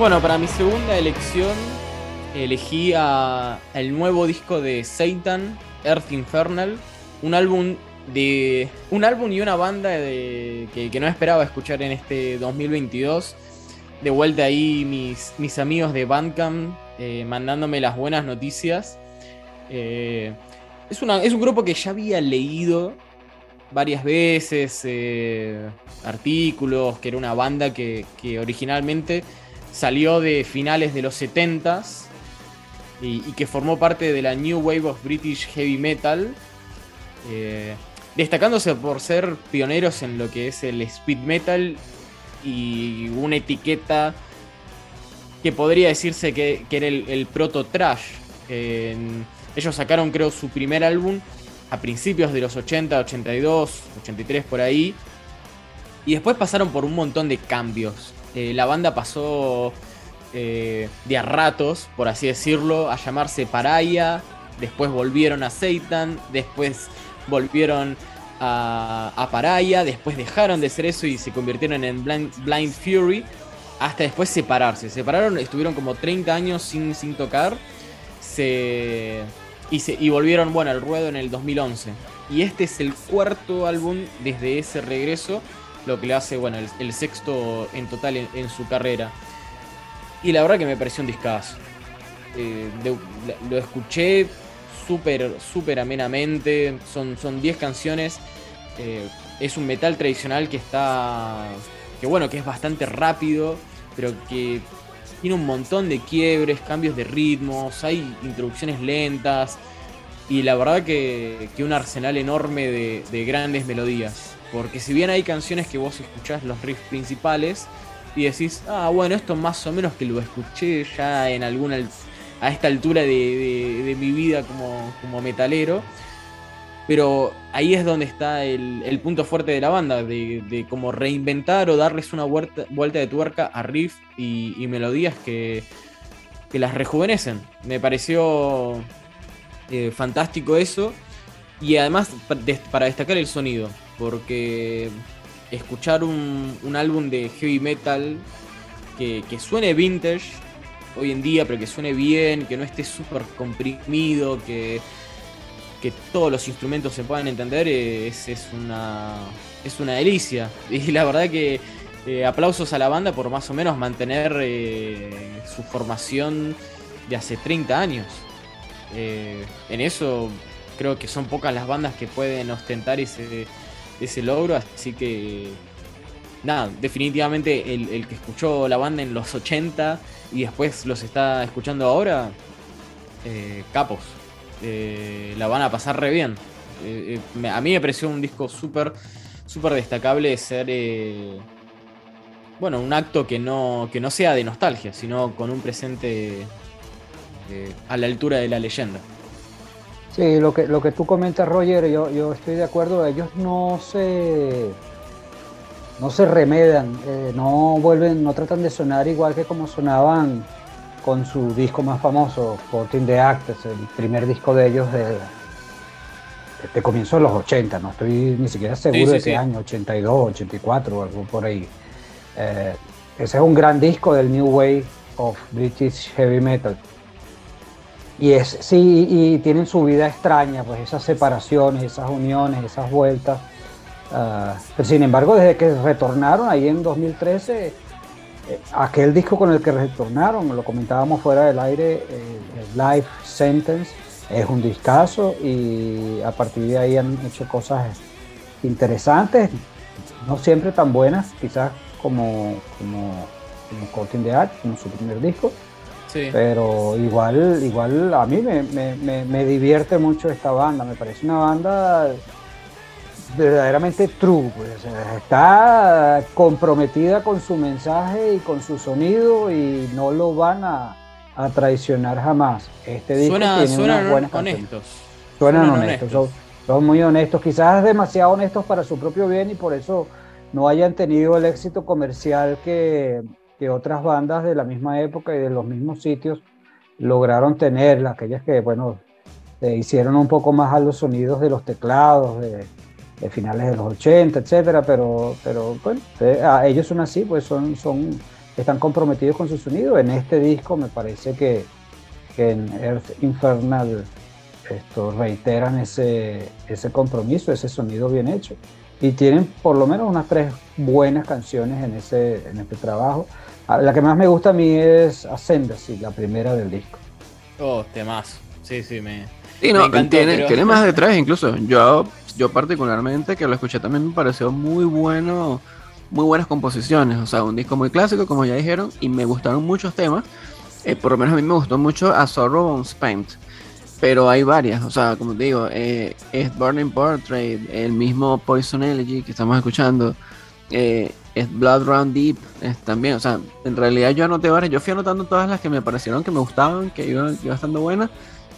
Bueno, para mi segunda elección elegí a el nuevo disco de Satan, Earth Infernal, un álbum de un álbum y una banda de, que, no esperaba escuchar en este 2022. De vuelta ahí mis, mis amigos de Bandcamp eh, mandándome las buenas noticias. Eh, es, una, es un grupo que ya había leído varias veces, eh, artículos, que era una banda que, que originalmente salió de finales de los 70s y, que formó parte de la New Wave of British Heavy Metal, eh, destacándose por ser pioneros en lo que es el speed metal y una etiqueta que podría decirse que, que era el, proto trash. Ellos sacaron creo su primer álbum a principios de los 80, 82, 83 por ahí. Y después pasaron por un montón de cambios. Eh, la banda pasó eh, de a ratos, por así decirlo, a llamarse Paraya. Después volvieron a Satan. Después volvieron a, a Paraya. Después dejaron de ser eso y se convirtieron en Blind, Blind Fury. Hasta después separarse. Se separaron, estuvieron como 30 años sin, sin tocar. Se, y, se, y volvieron bueno, al ruedo en el 2011. Y este es el cuarto álbum desde ese regreso, lo que le hace bueno, el, el sexto en total en, su carrera. Y la verdad que me pareció un discazo. Eh, lo escuché súper, súper amenamente. Son, son 10 canciones. Eh, es un metal tradicional que está. que bueno, que es bastante rápido, pero que tiene un montón de quiebres, cambios de ritmos, hay introducciones lentas y la verdad que, que un arsenal enorme de, grandes melodías. Porque si bien hay canciones que vos escuchás los riffs principales y decís, ah, bueno, esto más o menos que lo escuché ya en alguna a esta altura de, mi vida como, como metalero. Pero ahí es donde está el, punto fuerte de la banda, de, como reinventar o darles una vuelta, vuelta de tuerca a riff y, y melodías que, que, las rejuvenecen. Me pareció eh, fantástico eso. Y además para destacar el sonido, porque escuchar un, un álbum de heavy metal que, que, suene vintage hoy en día, pero que suene bien, que no esté súper comprimido, que que todos los instrumentos se puedan entender es, es, una, es una delicia. (laughs) Y la verdad que eh, aplausos a la banda por más o menos mantener eh, su formación de hace 30 años. Eh, en eso creo que son pocas las bandas que pueden ostentar ese, ese logro, así que nada, definitivamente el, el, que escuchó la banda en los 80 y después los está escuchando ahora, eh, capos eh, la van a pasar re bien. Eh, a mí me pareció un disco súper, súper destacable de ser, bueno, un acto que no, que no sea de nostalgia, sino con un presente a la altura de la leyenda. Sí, lo que, lo que tú comentas, Roger, yo, yo estoy de acuerdo, ellos no se no se remedan, eh, no vuelven, no tratan de sonar igual que como sonaban con su disco más famoso, 14 the Actors, el primer disco de ellos de, de, de comienzo de los 80, no estoy ni siquiera seguro sí, sí, de qué sí. año, 82, 84 o algo por ahí. Eh, ese es un gran disco del New Wave of British Heavy Metal. Y es, sí, y tienen su vida extraña, pues esas separaciones, esas uniones, esas vueltas. Pero sin embargo, desde que retornaron ahí en 2013, aquel disco con el que retornaron, lo comentábamos fuera del aire, eh, Life Sentence, es un discazo y a partir de ahí han hecho cosas interesantes, no siempre tan buenas, quizás como, como, como the Art, como su primer disco, sí. pero igual, igual a mí me, me, me, me divierte mucho esta banda, me parece una banda verdaderamente true, pues, está comprometida con su mensaje y con su sonido y no lo van a, a traicionar jamás. Este disco Suena, tiene suenan unas buenas honestos. Suenan, Suenan honestos, honestos. Son, son muy honestos, quizás demasiado honestos para su propio bien y por eso no hayan tenido el éxito comercial que, que otras bandas de la misma época y de los mismos sitios lograron tener, aquellas que, bueno, se hicieron un poco más a los sonidos de los teclados, de, de finales de los 80, etcétera, pero, pero bueno, eh, a ellos son así, pues son, son, están comprometidos con su sonido. En este disco me parece que, que en Earth Infernal esto, reiteran ese, ese compromiso, ese sonido bien hecho. Y tienen por lo menos unas tres buenas canciones en, ese, en este trabajo. Ah, La que más me gusta a mí es Ascendancy, la primera del disco. Oh, temazo. Sí, sí, me. Sí, Me no, encantó, tiene, pero- tiene (laughs) más detrás incluso. Yo, yo particularmente que lo escuché también me pareció muy bueno, muy buenas composiciones. O sea, un disco muy clásico, como ya dijeron, y me gustaron muchos temas. Eh, por lo menos a mí me gustó mucho A Sorrow on Spent. Pero hay varias, o sea, como te digo, eh, es Burning Portrait, el mismo Poison Elegy que estamos escuchando, eh, es Blood Run Deep es también, o sea, en realidad yo anoté varias, yo fui anotando todas las que me parecieron que me gustaban, que iban, que iban estando buenas,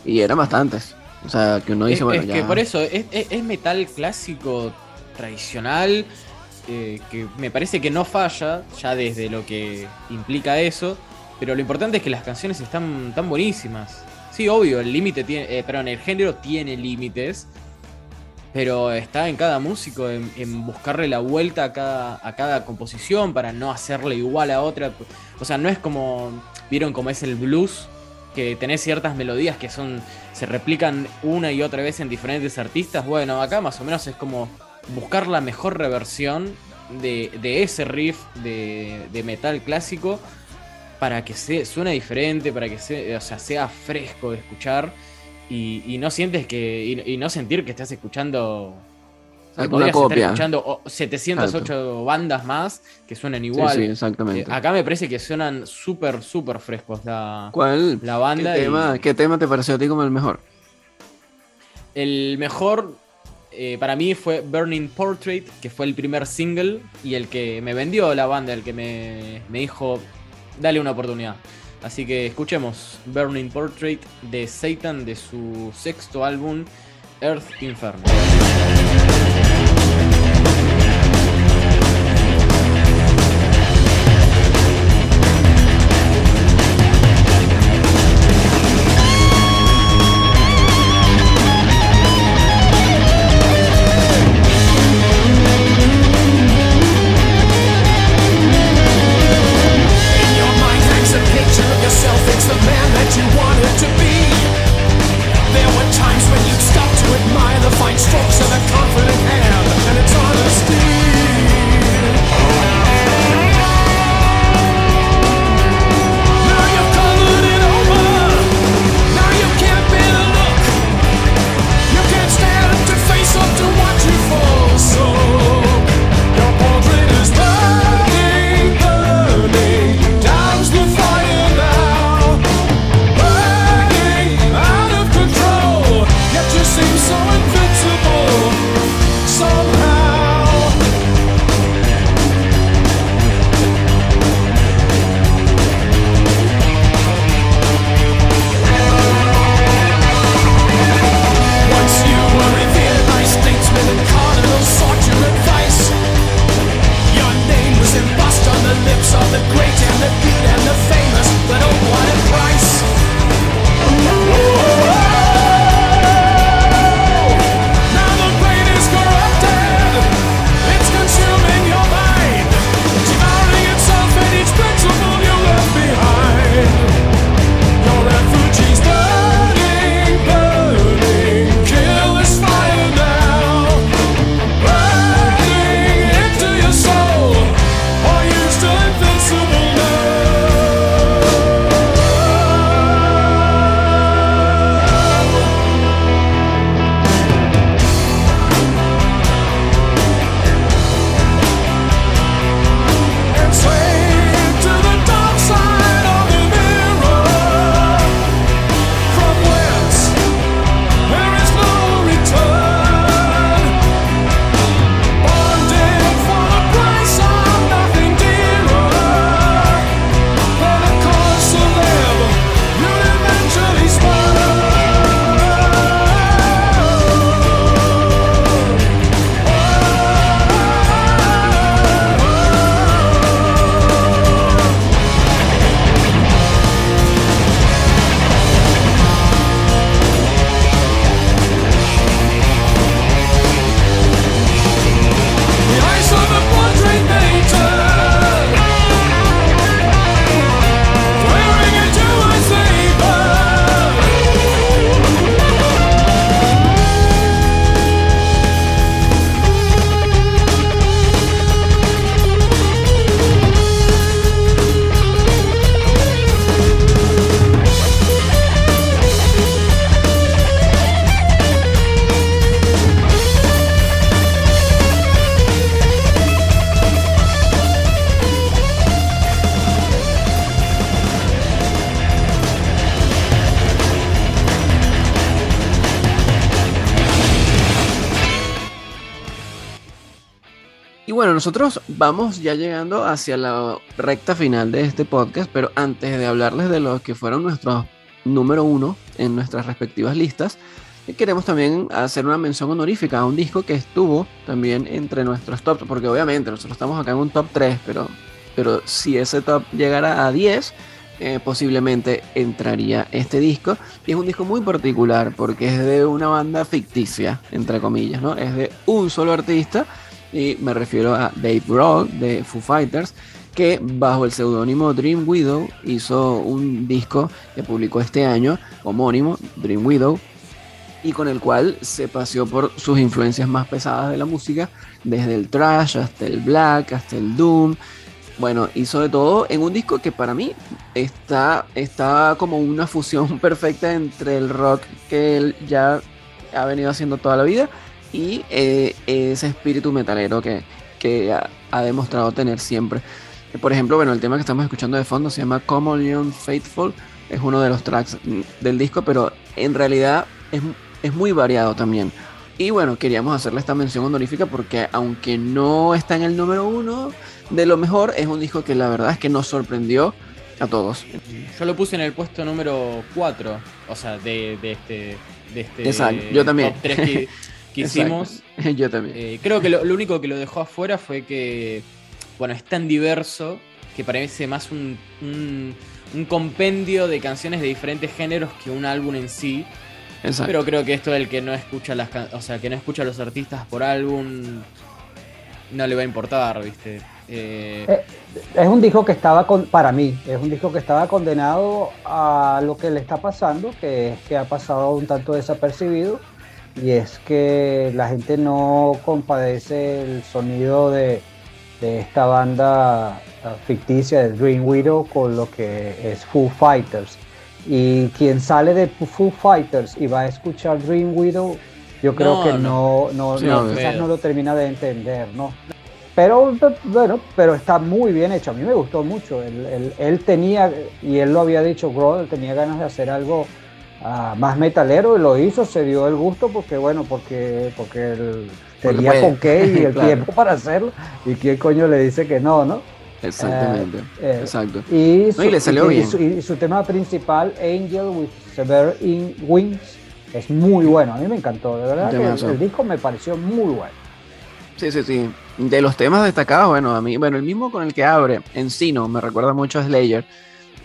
y eran bastantes. O sea, que uno dice, es, bueno, es ya. que por eso, es, es- es metal clásico tradicional, eh, que me parece que no falla, ya desde lo que implica eso, pero lo importante es que las canciones están tan buenísimas. Sí, obvio, el límite tiene, eh, perdón, el género tiene límites, pero está en cada músico en, en buscarle la vuelta a cada, a cada composición para no hacerle igual a otra. O sea, no es como, vieron como es el blues, que tenés ciertas melodías que son se replican una y otra vez en diferentes artistas. Bueno, acá más o menos es como buscar la mejor reversión de, de ese riff de, de metal clásico para que se, suene diferente, para que sea, sea fresco de escuchar y, y no sientes que y, y no sentir que estás escuchando que Una podrías estar escuchando o- 708 bandas más que suenan igual. sí, Eh, exactamente. acá me parece que suenan súper, súper frescos. La, ¿Cuál? la banda ¿Qué y- tema, ¿Qué tema te pareció a ti como el mejor? El mejor eh, para mí fue Burning Portrait, que fue el primer single y el que me vendió la banda, el que me, me dijo, dale una oportunidad. Así que escuchemos Burning Portrait de Satan de su sexto álbum, Earth Inferno. Nosotros vamos ya llegando hacia la recta final de este podcast, pero antes de hablarles de los que fueron nuestros número uno en nuestras respectivas listas, eh, queremos también hacer una mención honorífica a un disco que estuvo también entre nuestros tops, porque obviamente nosotros estamos acá en un top 3, pero, pero si ese top llegara a 10, eh, posiblemente entraría este disco. Y es un disco muy particular porque es de una banda ficticia, entre comillas, ¿no? Es de un solo artista y me refiero a Dave Grohl de Foo Fighters que bajo el seudónimo Dream Widow hizo un disco que publicó este año homónimo Dream Widow y con el cual se paseó por sus influencias más pesadas de la música, desde el trash hasta el black, hasta el doom. Bueno, hizo de todo en un disco que para mí está, está como una fusión (laughs) perfecta entre el rock que él ya ha venido haciendo toda la vida y eh, ese espíritu metalero que, que ha, ha, demostrado tener siempre. Por ejemplo, bueno, el tema que estamos escuchando de fondo se llama Common Faithful, es uno de los tracks del disco, pero en realidad es, es muy variado también. Y bueno, queríamos hacerle esta mención honorífica porque aunque no está en el número uno de lo mejor, es un disco que la verdad es que nos sorprendió a todos. Yo lo puse en el puesto número 4, o sea, de, de este... De este Exacto, yo también. Top 3 que, que hicimos. (laughs) Yo también. Eh, creo que lo, lo, único que lo dejó afuera fue que, bueno, es tan diverso que parece más un, un, un compendio de canciones de diferentes géneros que un álbum en sí. Exacto. Pero creo que esto del que no escucha las o sea, que no escucha a los artistas por álbum no le va a importar, ¿viste? Eh... Eh, es un disco que estaba con, para mí, es un disco que estaba condenado a lo que le está pasando, que es que ha pasado un tanto desapercibido y es que la gente no compadece el sonido de, de esta banda ficticia de Dream Widow con lo que es Foo Fighters. Y quien sale de Foo Fighters y va a escuchar Dream Widow, yo creo No, que no. no, Sí, quizás no lo termina de entender, ¿no? Pero bueno, pero está muy bien hecho. A mí me gustó mucho. Él, él- él tenía, y él lo había dicho, Grohl, tenía ganas de hacer algo más metalero y lo hizo, se dio el gusto porque, bueno, porque, porque él tenía con qué y (laughs) el Claro. tiempo para hacerlo. ¿Y quién coño le dice que no, no? Exactamente. eh, Exacto. Y No, y le salió y bien. su- y su tema principal, Angel with Severe in Wings, es muy bueno. A mí me encantó, de verdad que el disco me pareció muy bueno. Sí, sí, sí. De los temas destacados, bueno, a mí, bueno, el mismo con el que abre, Encino, me recuerda mucho a Slayer.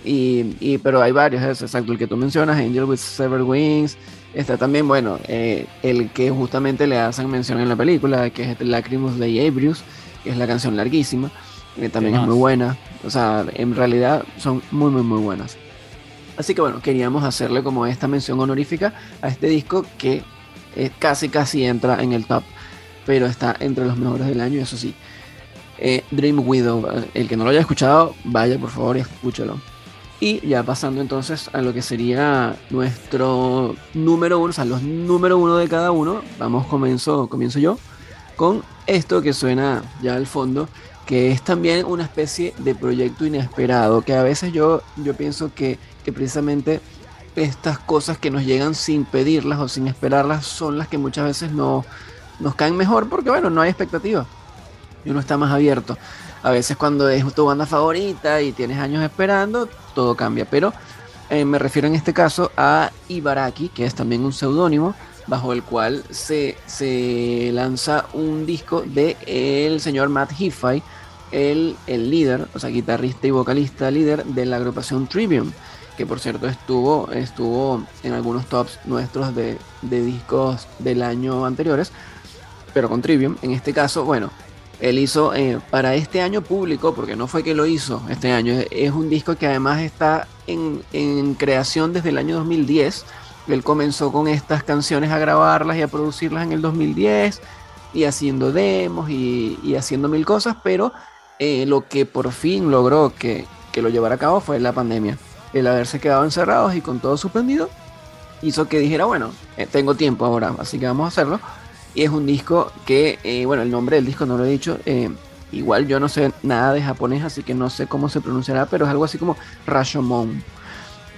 Y, y- pero hay varios, es exacto, el que tú mencionas, Angel with Severed Wings. Está también, bueno, eh, el que justamente le hacen mención en la película, que es Lacrimus de Abrius, que es la canción larguísima, que también es muy buena. O sea, en realidad son muy, muy, muy buenas. Así que bueno, queríamos hacerle como esta mención honorífica a este disco que eh, casi, casi entra en el top pero está entre los mejores del año, eso sí. Eh, Dream Widow, el que no lo haya escuchado, vaya por favor y escúchalo. Y ya pasando entonces a lo que sería nuestro número uno, o sea, los número uno de cada uno, vamos, comienzo, comienzo yo con esto que suena ya al fondo, que es también una especie de proyecto inesperado, que a veces yo, yo pienso que, que precisamente estas cosas que nos llegan sin pedirlas o sin esperarlas son las que muchas veces no, nos caen mejor porque, bueno, no hay expectativa. Y uno está más abierto. A veces cuando es tu banda favorita y tienes años esperando, todo cambia. Pero eh, me refiero en este caso a Ibaraki, que es también un seudónimo, bajo el cual se, se lanza un disco de el señor Matt Heafy, el, el líder, o sea, guitarrista y vocalista líder de la agrupación Trivium, que por cierto estuvo, estuvo en algunos tops nuestros de, de discos del año anteriores pero con Trivium. En este caso, bueno, él hizo eh, para este año público, porque no fue que lo hizo este año, es un disco que además está en, en creación desde el año 2010. Él comenzó con estas canciones a grabarlas y a producirlas en el 2010 y haciendo demos y, y haciendo mil cosas, pero eh, lo que por fin logró que, que lo llevara a cabo fue la pandemia. El haberse quedado encerrados y con todo suspendido hizo que dijera, bueno, eh, tengo tiempo ahora, así que vamos a hacerlo. Y es un disco que, eh, bueno, el nombre del disco no lo he dicho. eh, igual yo no sé nada de japonés, así que no sé cómo se pronunciará, pero es algo así como Rashomon.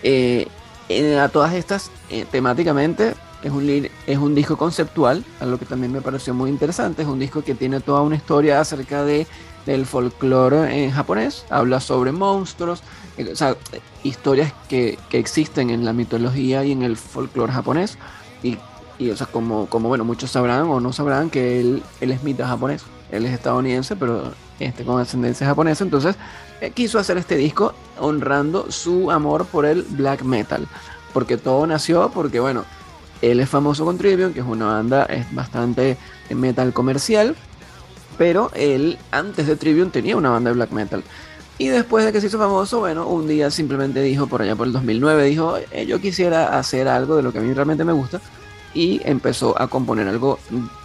Eh, eh, a todas estas, eh, temáticamente, es un, es un disco conceptual, algo que también me pareció muy interesante. Es un disco que tiene toda una historia acerca de, del folclore en japonés. Habla sobre monstruos, eh, o sea, eh, historias que, que existen en la mitología y en el folclore japonés. Y, y, o sea, como, como bueno, muchos sabrán o no sabrán que él, él es mitad japonés. Él es estadounidense, pero este, con ascendencia japonesa. Entonces, eh, quiso hacer este disco honrando su amor por el black metal. Porque todo nació porque, bueno, él es famoso con Trivium, que es una banda es bastante metal comercial. Pero él, antes de Trivium, tenía una banda de black metal. Y después de que se hizo famoso, bueno, un día simplemente dijo, por allá por el 2009, dijo, "Eh, yo quisiera hacer algo de lo que a mí realmente me gusta. Y empezó a componer algo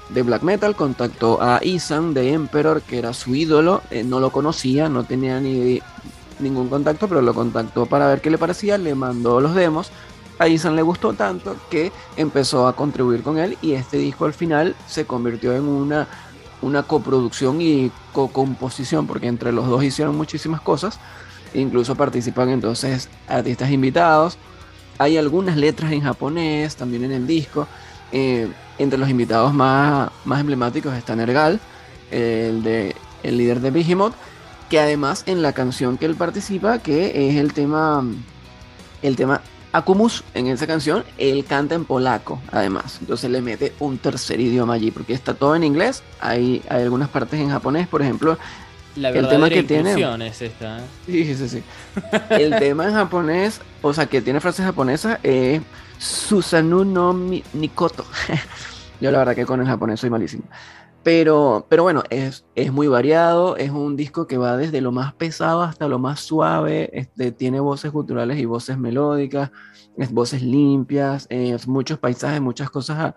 de black metal. Contactó a Isan de Emperor, que era su ídolo. eh, no lo conocía, no tenía ni ningún contacto, pero lo contactó para ver qué le parecía. Le mandó los demos. A Isan le gustó tanto que empezó a contribuir con él. Y este disco al final se convirtió en una, una coproducción y co-composición, porque entre los dos hicieron muchísimas cosas. Incluso participan entonces artistas invitados. Hay algunas letras en japonés también en el disco. Eh, entre los invitados más, más emblemáticos está Nergal, el, de, el líder de Behemoth, que además en la canción que él participa, que es el tema, el tema Akumus, en esa canción, él canta en polaco, además. Entonces le mete un tercer idioma allí, porque está todo en inglés. Hay, hay algunas partes en japonés, por ejemplo. La El tema que tiene- es esta. ¿eh? Sí, sí, sí. El tema en japonés, o sea, que tiene frases japonesas, es Susanu no Mi- Nikoto. (laughs) Yo la verdad que con el japonés soy malísimo. Pero, pero bueno, es, es muy variado, es un disco que va desde lo más pesado hasta lo más suave, este, tiene voces guturales y voces melódicas, es voces limpias, es muchos paisajes, muchas cosas a-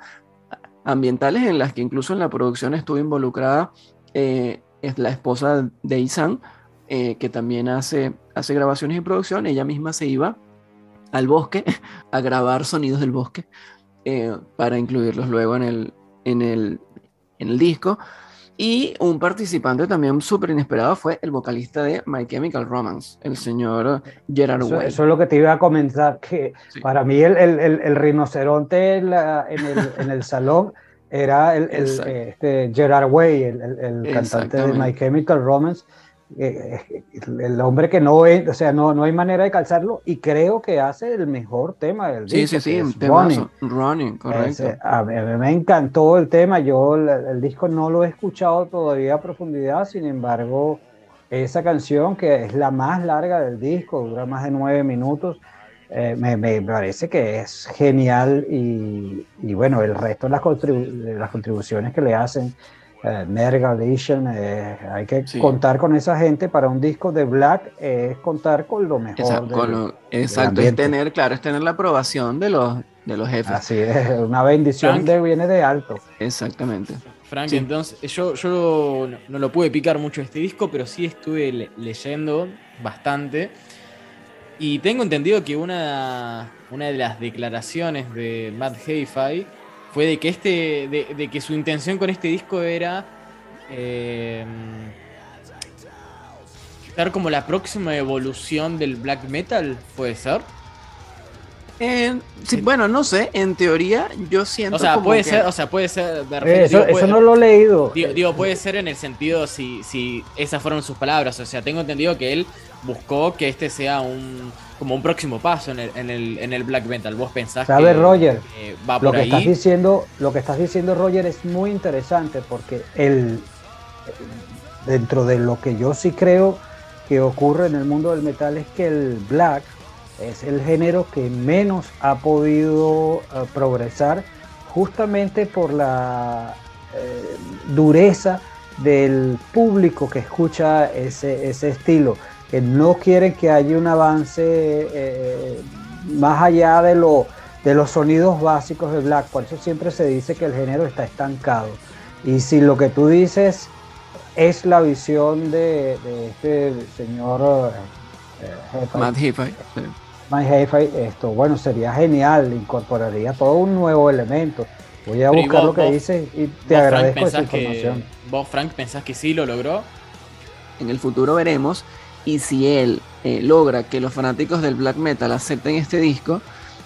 ambientales en las que incluso en la producción estuvo involucrada eh, es la esposa de Isan, eh, que también hace, hace grabaciones y producción, ella misma se iba al bosque (laughs) a grabar sonidos del bosque eh, para incluirlos luego en el, en el, en el disco. Y un participante también súper inesperado fue el vocalista de My Chemical Romance, el señor Gerard Eso, Way. eso es lo que te iba a comentar, que Sí. para mí el, el- el- el rinoceronte en, la- en el, en el salón era el, el, eh, este Gerard Way, el, el- cantante de My. Chemical Romance, eh, eh, el, hombre que no ve, o sea, no, no hay manera de calzarlo y creo que hace el mejor tema del Sí, disco, sí, sí, es temazo. Running. Running, correcto. Mí, a mí me encantó el tema. Yo el, el disco no lo he escuchado todavía a profundidad, sin embargo, esa canción que es la más larga del disco, dura más de nueve minutos, eh, me, me parece que es genial y, y bueno, el resto de las, contribu- las contribuciones que le hacen. eh, Nergal, Edition, eh, hay que Sí. contar con esa gente para un disco de Black, eh, es contar con lo mejor. Esa- del- con lo- exacto, es ambiente. tener, claro, es tener la aprobación de los, de los jefes. Así es, una bendición Frank. de, viene de alto. Exactamente. Frank, Sí. entonces yo, yo no, no lo pude picar mucho este disco, pero sí estuve le- leyendo bastante. Y tengo entendido que una, una de las declaraciones de Matt Heify fue de que este. de, de que su intención con este disco era. eh, dar como la próxima evolución del black metal, ¿puede ser? Eh, sí, bueno, no sé, en teoría yo siento O sea, como puede que- ser, o sea, puede ser. Eh, refiero, eso, digo, eso puede- no lo he leído. Digo, digo, puede ser en el sentido si, si esas fueron sus palabras. O sea, tengo entendido que él buscó que este sea un como un próximo paso en el, en el, en el black metal. ¿Vos pensás ¿Sabe, que Roger? que va lo por que estás diciendo, lo que estás diciendo, Roger, es muy interesante porque el dentro de lo que yo sí creo que ocurre en el mundo del metal es que el black es el género que menos ha podido eh, progresar justamente por la eh, dureza del público que escucha ese, ese estilo, que no quieren que haya un avance eh, más allá de, lo, de los sonidos básicos de black, por eso siempre se dice que el género está estancado. Y si lo que tú dices es la visión de, este señor eh, Matt Heafy, Mike Heifei, esto, bueno, sería genial, incorporaría todo un nuevo elemento. Voy a Pero ¿y buscar vos- lo que vos- dices y te ¿Vos, Frank, agradezco esa pensás que, información. ¿Vos, Frank, pensás que sí lo logró? en el futuro veremos. Y si él eh, logra que los fanáticos del black metal acepten este disco,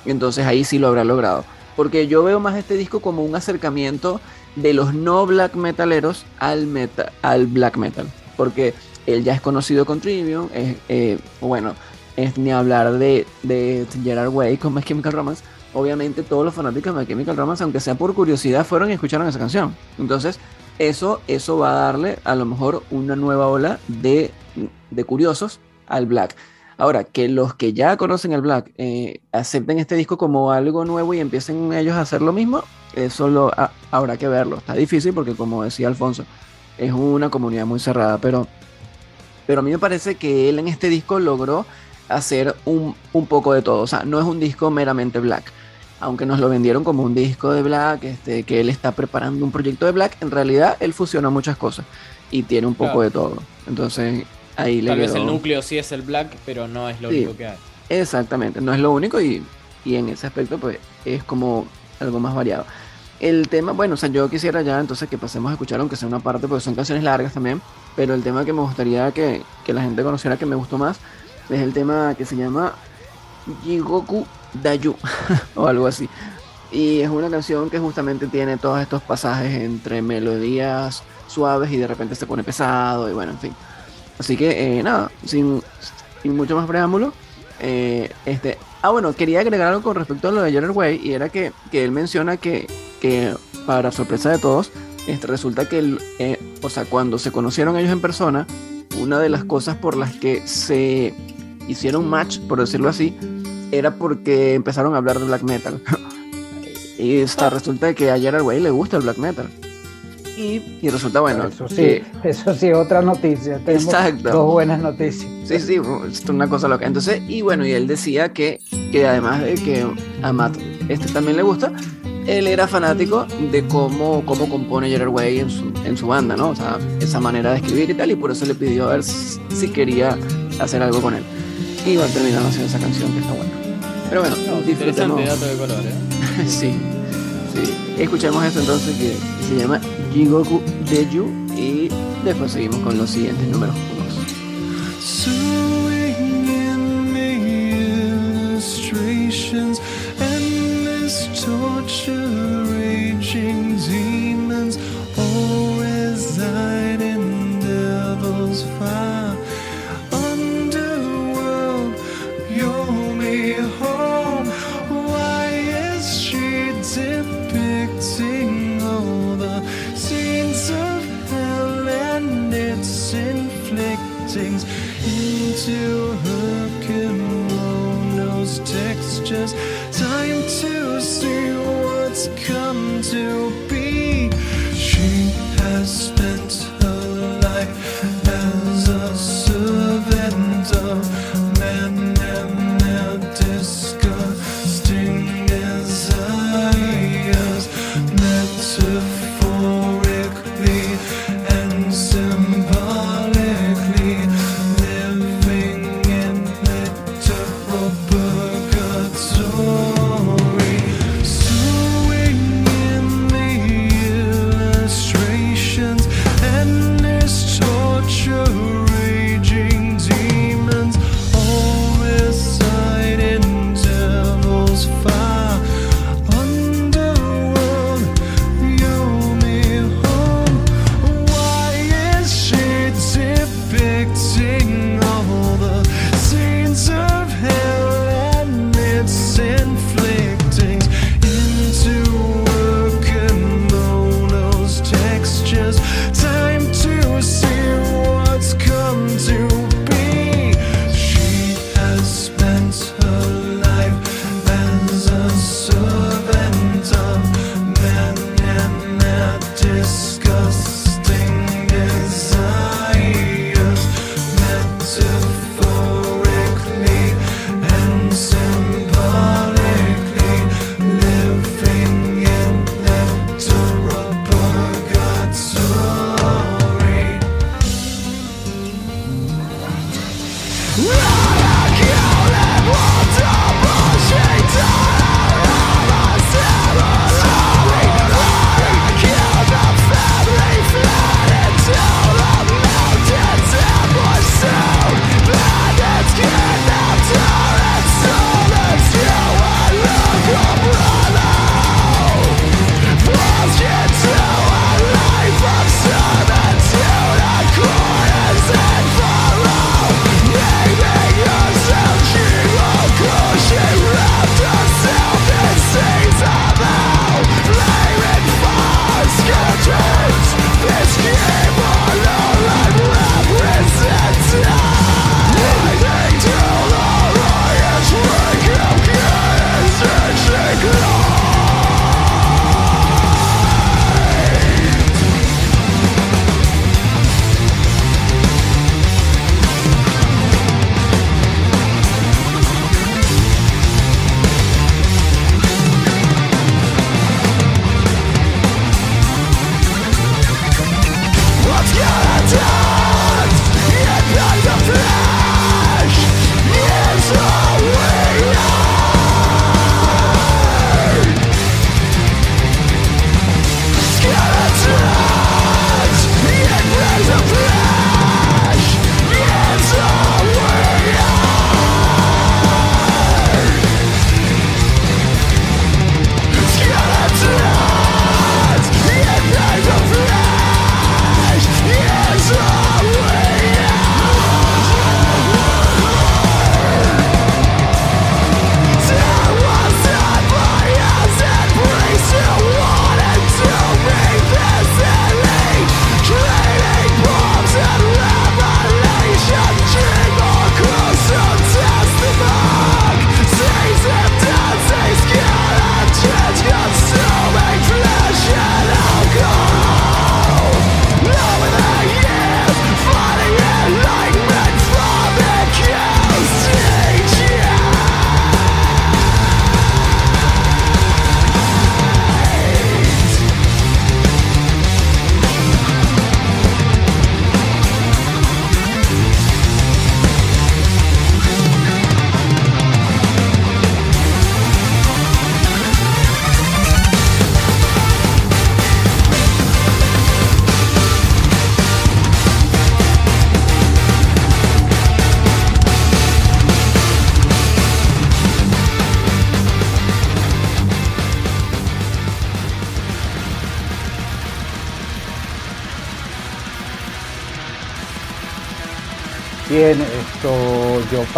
entonces ahí sí lo habrá logrado. Porque yo veo más este disco como un acercamiento de los no black metaleros al, meta, al black metal. Porque él ya es conocido con Trivium, es, eh, bueno, es ni hablar de, de Gerard Way con My Chemical Romance. Obviamente todos los fanáticos de My Chemical Romance, aunque sea por curiosidad, fueron y escucharon esa canción. Entonces, eso, eso va a darle a lo mejor una nueva ola de, de curiosos al black. Ahora, que los que ya conocen el black eh, acepten este disco como algo nuevo y empiecen ellos a hacer lo mismo, eso lo, habrá que verlo. Está difícil porque, como decía Alfonso, es una comunidad muy cerrada, pero, pero a mí me parece que él en este disco logró hacer un, un poco de todo. O sea, no es un disco meramente black. Aunque nos lo vendieron como un disco de black, este, que él está preparando un proyecto de black, en realidad él fusiona muchas cosas y tiene un poco Claro. de todo. Entonces, ahí le Tal vez quedó- el núcleo sí es el black, pero no es lo Sí. único que hay. Exactamente, no es lo único y, y en ese aspecto pues es como algo más variado. El tema, bueno, o sea, yo quisiera ya entonces que pasemos a escuchar, aunque sea una parte, porque son canciones largas también, pero el tema que me gustaría que, que la gente conociera que me gustó más es el tema que se llama Jigoku Dayu (laughs) o algo así. Y es una canción que justamente tiene todos estos pasajes entre melodías suaves y de repente se pone pesado y bueno, en fin. Así que eh, nada, sin, sin mucho más preámbulo, eh, este, ah, bueno, quería agregar algo con respecto a lo de Gerard Way y era que, que él menciona que, que, para sorpresa de todos, este, resulta que, eh, o sea, cuando se conocieron ellos en persona, una de las cosas por las que se hicieron match, por decirlo así, era porque empezaron a hablar de black metal. (laughs) y está, resulta que a Gerard Way le gusta el black metal. Y, y resulta, bueno, eso sí, que- eso sí, otra noticia. Tenemos Exacto. dos buenas noticias. Sí, sí, es una cosa loca. Entonces, y bueno, y él decía que, que además de que a Matt este también le gusta, él era fanático de cómo, cómo compone Gerard Way en su, en su banda, ¿no? O sea, esa manera de escribir y tal, y por eso le pidió a ver si, si quería hacer algo con él. Y van terminando haciendo esa canción que está buena. Pero bueno, No, disfrutemos. interesante dato de color, ¿eh? (laughs) sí, sí. Escuchemos eso entonces que se llama Jigoku Deju y después seguimos con los siguientes números unos.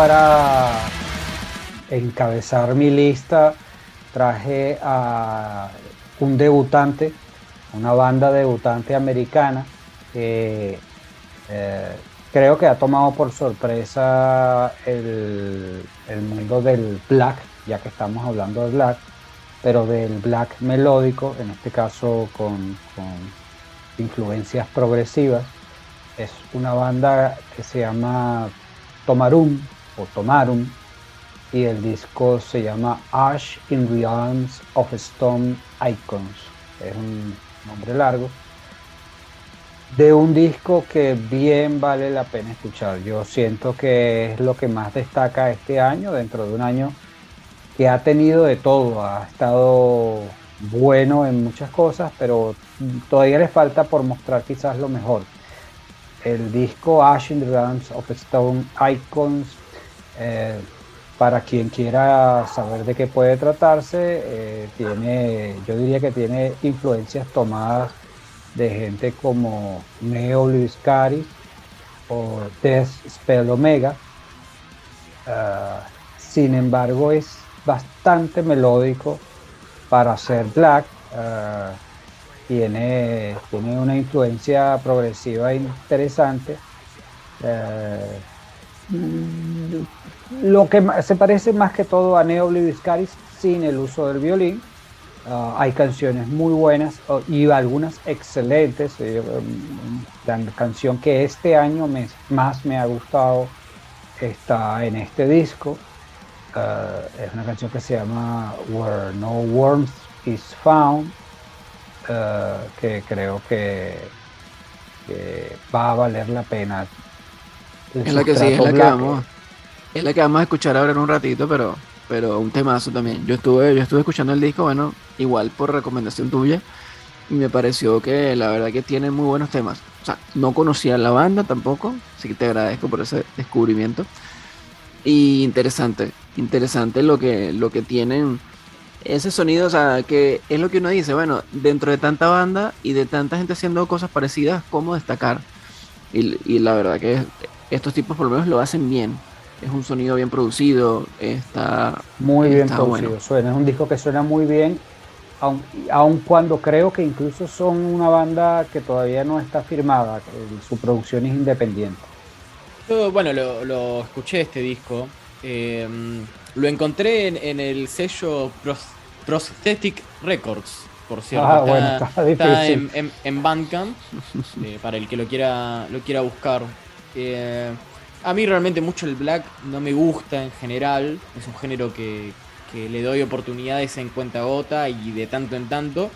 Para encabezar mi lista traje a un debutante, una banda debutante americana que eh, creo que ha tomado por sorpresa el, el mundo del black, ya que estamos hablando de black, pero del black melódico, en este caso con, con influencias progresivas. Es una banda que se llama Tomarum o Tomarum y el disco se llama Ash in the Arms of Stone Icons. Es un nombre largo. De un disco que bien vale la pena escuchar. Yo siento que es lo que más destaca este año, dentro de un año que ha tenido de todo. Ha estado bueno en muchas cosas, pero todavía le falta por mostrar quizás lo mejor. El disco Ash in the Arms of Stone Icons. Eh, para quien quiera saber de qué puede tratarse, eh, tiene, yo diría que tiene influencias tomadas de gente como Neo Luis Cari o Death Spell Omega. Ah, sin embargo, es bastante melódico para ser black. Ah, tiene, tiene una influencia progresiva interesante. Eh, lo que se parece más que todo a Neo Caris sin el uso del violín. Ah, hay canciones muy buenas y algunas excelentes. Eh, um, la canción que este año más me ha gustado está en este disco. Ah, es una canción que se llama Where No Warmth is Found, ah, que creo que, va a valer la pena. es la que sí, es la que vamos es la que vamos a escuchar ahora en un ratito, pero, pero un temazo también. Yo estuve, yo estuve escuchando el disco, bueno, igual por recomendación tuya, y me pareció que la verdad que tiene muy buenos temas. O sea, no conocía la banda tampoco, así que te agradezco por ese descubrimiento. Y interesante, interesante lo que, lo que tienen ese sonido, o sea, que es lo que uno dice, bueno, dentro de tanta banda y de tanta gente haciendo cosas parecidas, ¿cómo destacar? Y, y la verdad que estos tipos por lo menos lo hacen bien es un sonido bien producido, está muy bien producido, suena, es un disco que suena muy bien, aun, cuando creo que incluso son una banda que todavía no está firmada, su producción es independiente. Yo, bueno, lo, escuché este disco, em, lo encontré en, el sello Prosthetic Records, por cierto. Ah, está, en, Bandcamp, eh, para el que lo quiera, lo quiera buscar. Eh, a mí realmente mucho el black no me gusta en general. Es un género que, le doy oportunidades en cuenta gota y de tanto en tanto.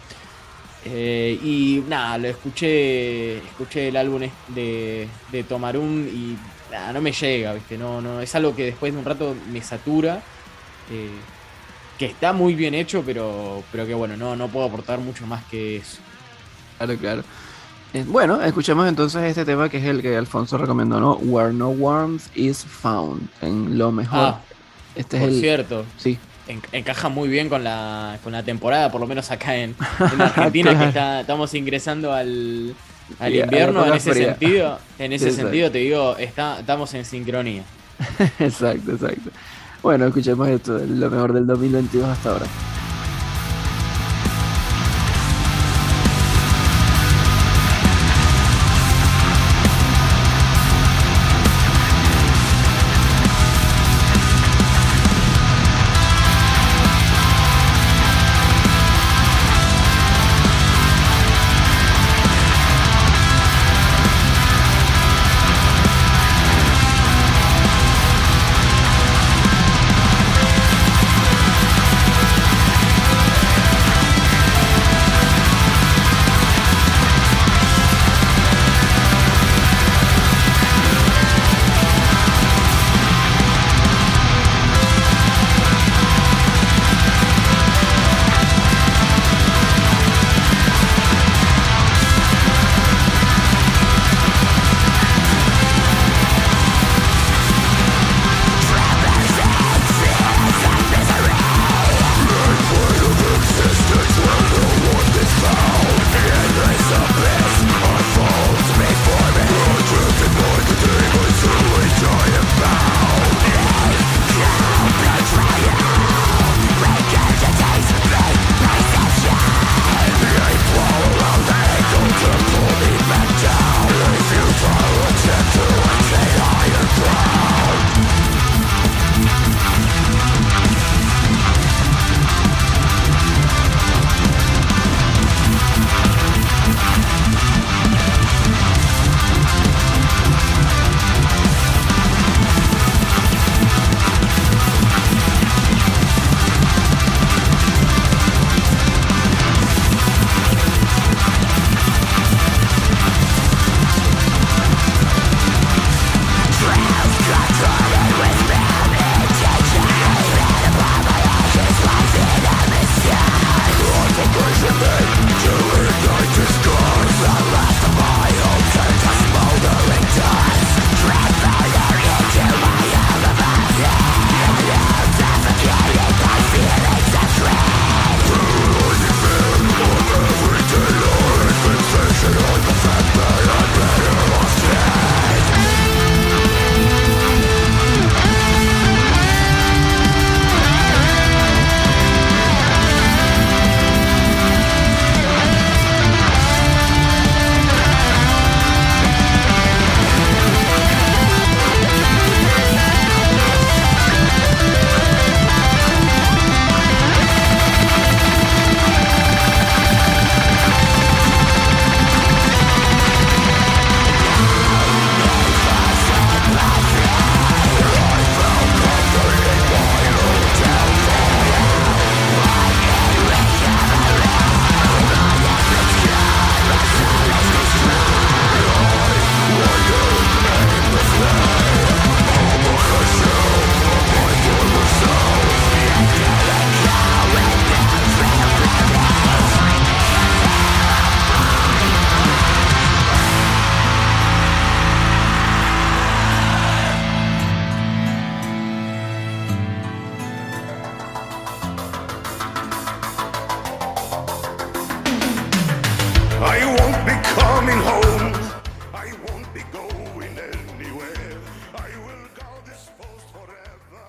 Eh, y nada, lo escuché, escuché el álbum de, de Tomarum y nada, no me llega, ¿viste? No, no, es algo que después de un rato me satura. Eh, que está muy bien hecho, pero, pero que bueno, no, no puedo aportar mucho más que eso. Claro, claro. Eh, bueno, escuchemos entonces este tema que es el que Alfonso recomendó, ¿no? Where no warmth is found. En lo mejor. Ah, este es el. cierto. Sí. encaja muy bien con la, con la temporada, por lo menos acá en, (laughs) Argentina, que estamos ingresando al, al invierno. En ese sentido, en (laughs) ese sentido te digo, está, estamos en sincronía. (laughs) exacto, exacto. Bueno, escuchemos esto, lo mejor del 2022 hasta ahora.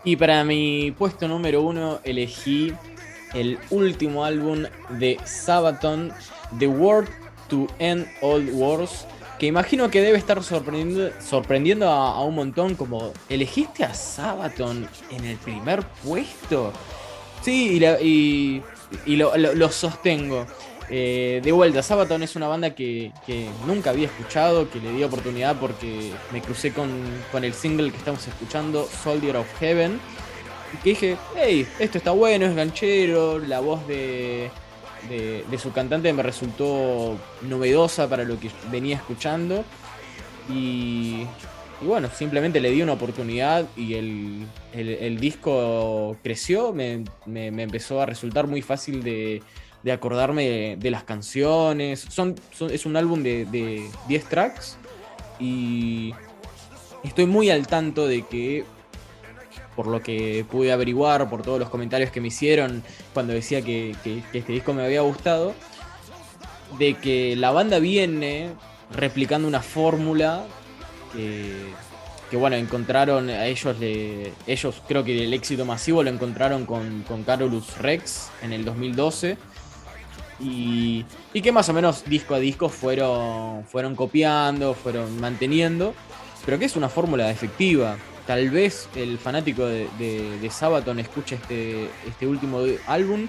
Y para mi puesto número uno elegí el último álbum de Sabaton, The World to End All Wars, que imagino que debe estar sorprendiendo, a, un montón, como elegiste a Sabaton en el primer puesto. Sí, y, lo sostengo. Eh, de vuelta, Sabaton es una banda que, nunca había escuchado, que le di oportunidad porque me crucé con, el single que estamos escuchando, Soldier of Heaven. Y que dije, hey, esto está bueno, es ganchero, la voz de, su cantante me resultó novedosa para lo que venía escuchando. Y, y bueno, simplemente le di una oportunidad y el, disco creció, me empezó a resultar muy fácil de, de acordarme de, las canciones. Es un álbum de, de 10 tracks y estoy muy al tanto de que, por lo que pude averiguar, por todos los comentarios que me hicieron cuando decía que, que- este disco me había gustado, de que la banda viene replicando una fórmula que, bueno, encontraron a ellos, ellos creo que el éxito masivo lo encontraron con, con Carolus Rex en el 2012 y, que más o menos disco a disco fueron, fueron copiando, fueron manteniendo, pero que es una fórmula efectiva. Tal vez el fanático de, de, de Sabaton escuche este, este último álbum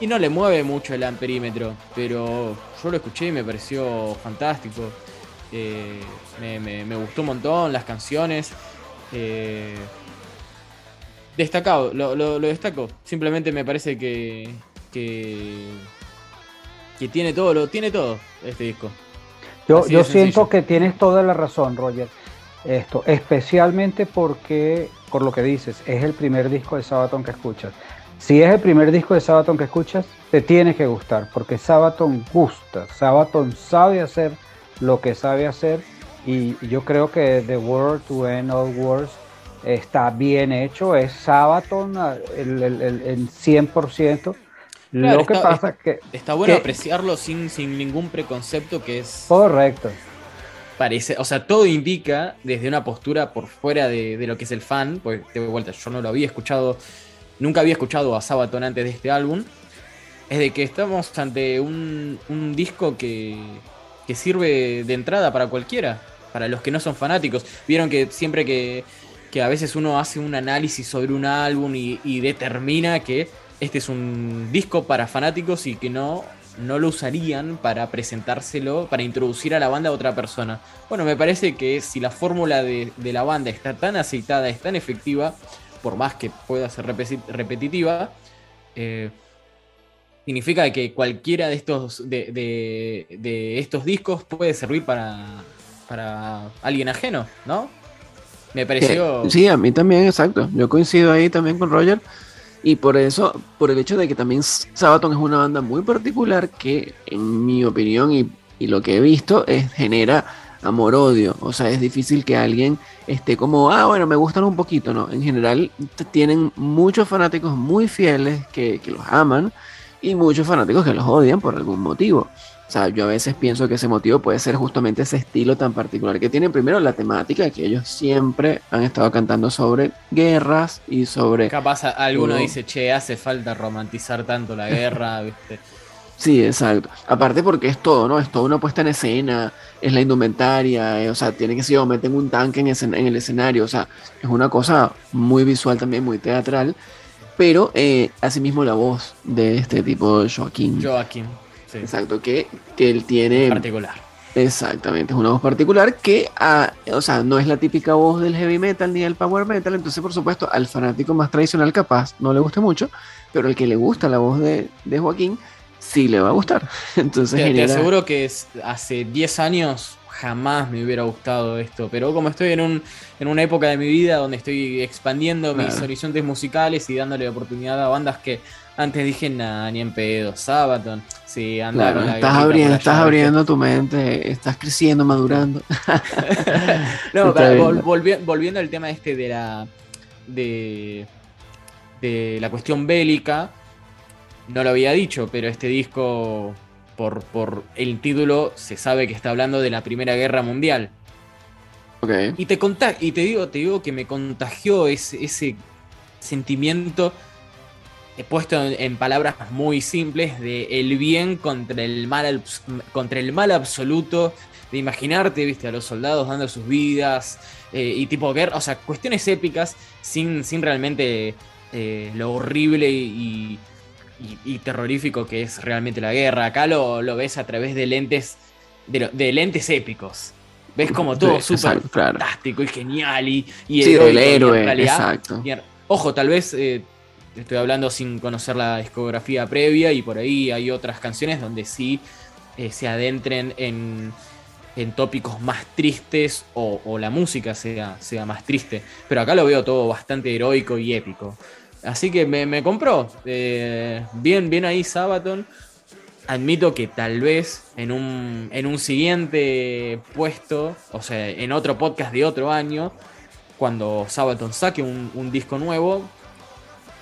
y no le mueve mucho el amperímetro, pero yo lo escuché y me pareció fantástico. Eh, me, gustó un montón las canciones. eh, destacado, lo, destaco. Simplemente me parece que, que tiene todo, lo tiene todo este disco. Yo, yo siento que tienes toda la razón, Roger. Esto, especialmente porque, por lo que dices, es el primer disco de Sabaton que escuchas. Si es el primer disco de Sabaton que escuchas, te tiene que gustar, porque Sabaton gusta. Sabaton sabe hacer lo que sabe hacer, y yo creo que The World to End All Wars está bien hecho. Es Sabaton ah, el, el, el- el 100%. Claro, lo que está- pasa es que. Está bueno que- apreciarlo sin, sin ningún preconcepto que es... Correcto. parece, o sea, todo indica desde una postura por fuera de, de lo que es el fan, porque de vuelta, yo no lo había escuchado, nunca había escuchado a Sabaton antes de este álbum, es de que estamos ante un, un disco que, que sirve de entrada para cualquiera, para los que no son fanáticos. Vieron que siempre que, que a veces uno hace un análisis sobre un álbum y, y determina que este es un disco para fanáticos y que no, no lo usarían para presentárselo, para introducir a la banda a otra persona. Bueno, me parece que si la fórmula de, de la banda está tan aceitada, es tan efectiva, por más que pueda ser repetitiva, eh, significa que cualquiera de estos, de, de- de estos discos puede servir para, para alguien ajeno, ¿no? Me pareció... Sí, a mí también, exacto. Yo coincido ahí también con Roger. Y por eso, por el hecho de que también Sabaton es una banda muy particular que, en mi opinión y, y lo que he visto, es, genera amor-odio. O sea, es difícil que alguien esté como, ah, bueno, me gustan un poquito, ¿no? En general, tienen muchos fanáticos muy fieles que, que los aman y muchos fanáticos que los odian por algún motivo. O sea, yo a veces pienso que ese motivo puede ser justamente ese estilo tan particular que tienen. Primero, la temática, que ellos siempre han estado cantando sobre guerras y sobre... Capaz alguno Todo. dice, che, hace falta romantizar tanto la guerra, (laughs) ¿viste? Sí, exacto. Aparte porque es todo, ¿no? Es toda una puesta en escena, es la indumentaria, eh, o sea, tiene que ser, meten un tanque en el escenario, o sea, es una cosa muy visual también, muy teatral, pero eh, asimismo la voz de este tipo, Joaquín. Joaquín, sí, Exacto, que, que él tiene... en particular. Exactamente, es una voz particular que, ah, o sea, no es la típica voz del heavy metal ni del power metal, entonces por supuesto al fanático más tradicional capaz no le guste mucho, pero al que le gusta la voz de, de Joaquín sí le va a gustar. (laughs) Entonces Te, aseguro que es- hace 10 años jamás me hubiera gustado esto, pero como estoy en, un, en una época de mi vida donde estoy expandiendo mis horizontes musicales y dándole oportunidad a bandas que antes dije, nah, ni en pedo, Sabaton, sí, anda Claro, estás abriendo, estás allá, abriendo tu mente, estás creciendo, madurando. (laughs) No, pero bien. vol- volvi- volviendo al tema este de la de, de la cuestión bélica, no lo había dicho, pero este disco, por, por el título, se sabe que está hablando de la Primera Guerra Mundial. Ok. Y te y te digo, te digo que me contagió ese, ese sentimiento puesto en, en palabras muy simples de el bien contra el mal contra el mal absoluto de imaginarte viste a los soldados dando sus vidas eh, y tipo guerra o sea cuestiones épicas sin, sin realmente eh, lo horrible y, y- y terrorífico que es realmente la guerra acá lo, lo ves a través de lentes de, lentes épicos ves como todo súper exacto, claro. fantástico y genial y, y Sí, en héroe, realidad- exacto. y en- Ojo, tal vez eh, estoy hablando sin conocer la discografía previa y por ahí hay otras canciones donde sí eh, se adentren en, en tópicos más tristes o, la música sea, sea más triste. Pero acá lo veo todo bastante heroico y épico. Así que me, compró. Eh, bien, bien ahí Sabaton. Admito que tal vez en un, en un siguiente puesto, o sea, en otro podcast de otro año, cuando Sabaton saque un disco nuevo,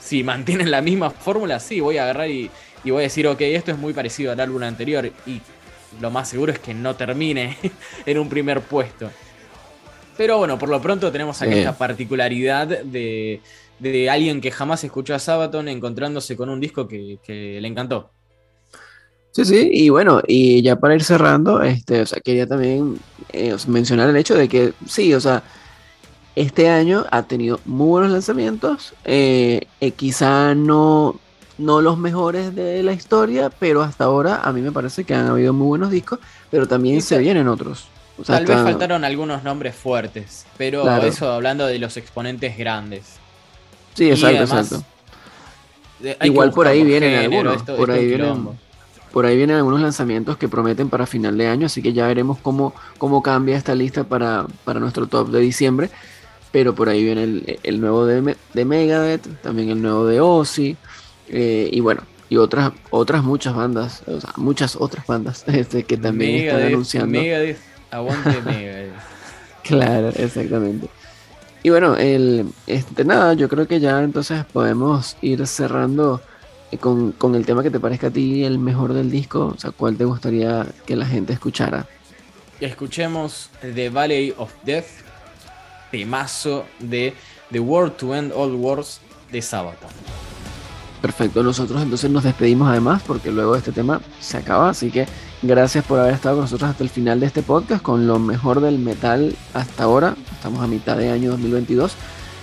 si mantienen la misma fórmula, sí, voy a agarrar y, y voy a decir, ok, esto es muy parecido al álbum anterior. Y lo más seguro es que no termine (laughs) en un primer puesto. Pero bueno, por lo pronto tenemos acá Sí. esta particularidad de, de alguien que jamás escuchó a Sabaton encontrándose con un disco que, que le encantó. Sí, sí, y bueno, y ya para ir cerrando, este, o sea, quería también eh, mencionar el hecho de que sí, o sea, este año ha tenido muy buenos lanzamientos, eh, eh, quizá no, no los mejores de la historia, pero hasta ahora a mí me parece que han habido muy buenos discos, pero también se vienen otros. O sea, Tal vez está- faltaron algunos nombres fuertes, pero Claro. eso hablando de los exponentes grandes. Sí, exacto, además, exacto. Igual por ahí vienen género, algunos, esto- por esto ahí vienen- quilombo. Por ahí vienen algunos lanzamientos que prometen para final de año, así que ya veremos cómo, cómo cambia esta lista para, para nuestro top de diciembre. Pero por ahí viene el, el nuevo de, de Megadeth, también el nuevo de Ozzy, eh, y bueno, y otras, otras muchas bandas, o sea, muchas otras bandas (laughs) este, que también están anunciando. Megadeth, aguante (laughs) Megadeth. Claro, exactamente. Y bueno, el, este, nada, yo creo que ya entonces podemos ir cerrando eh, con, con el tema que te parezca a ti el mejor del disco, o sea, cuál te gustaría que la gente escuchara. Escuchemos The Valley of Death, de The World to End All Wars de Sabaton. Perfecto, nosotros entonces nos despedimos además porque luego este tema se acaba, así que gracias por haber estado con nosotros hasta el final de este podcast con lo mejor del metal hasta ahora, estamos a mitad de año 2022.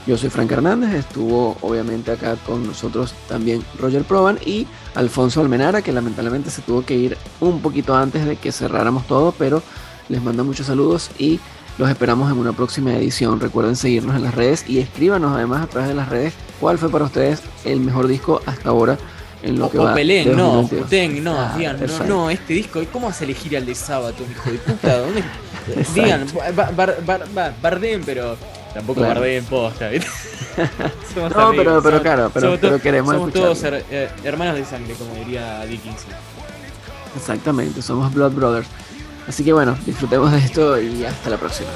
Yo soy Frank Hernández, estuvo obviamente acá con nosotros también Roger Proban y Alfonso Almenara, que lamentablemente se tuvo que ir un poquito antes de que cerráramos todo, pero les mando muchos saludos y los esperamos en una próxima edición. Recuerden seguirnos en las redes y escríbanos además a través de las redes cuál fue para ustedes el mejor disco hasta ahora en lo O, que o va. de no, 2022. puteen, no, Ah, digan, no, no, este disco, ¿cómo vas a elegir al de Sabaton, hijo de puta? ¿Dónde? digan, bar, bar, bar, bar- bardeen, pero tampoco Claro. bardeen posta, (laughs) No, amigos, pero- pero somos- claro, pero- pero queremos Somos todos her- eh, hermanos de sangre, como diría Dickinson. Exactamente, somos Blood Brothers. Así que bueno, disfrutemos de esto y hasta la próxima.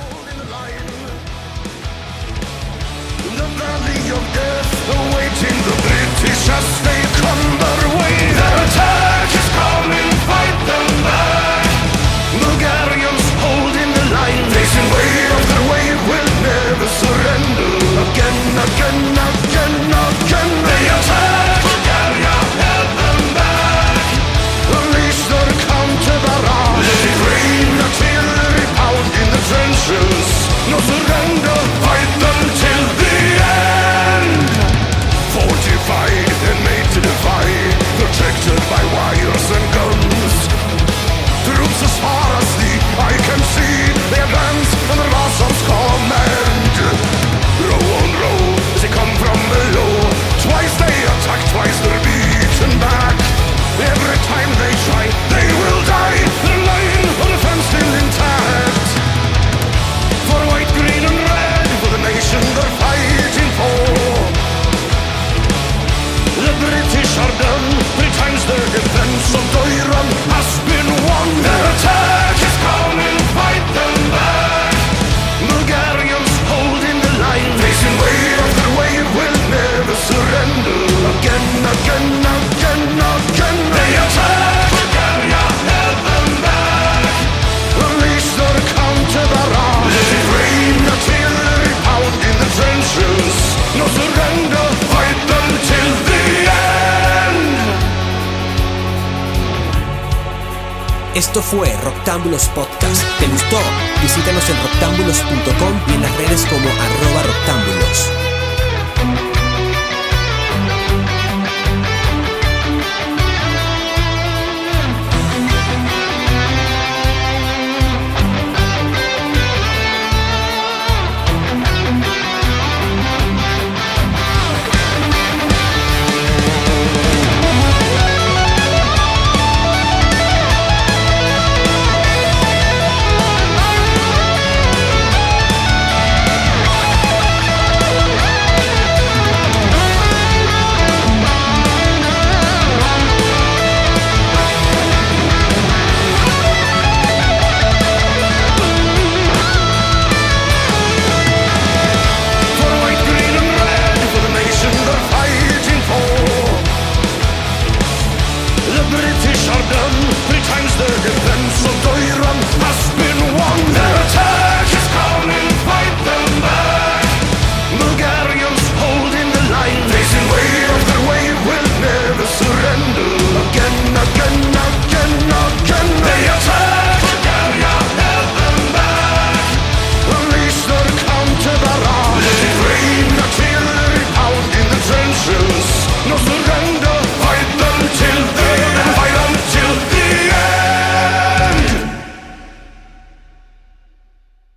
Roctámbulos Podcast.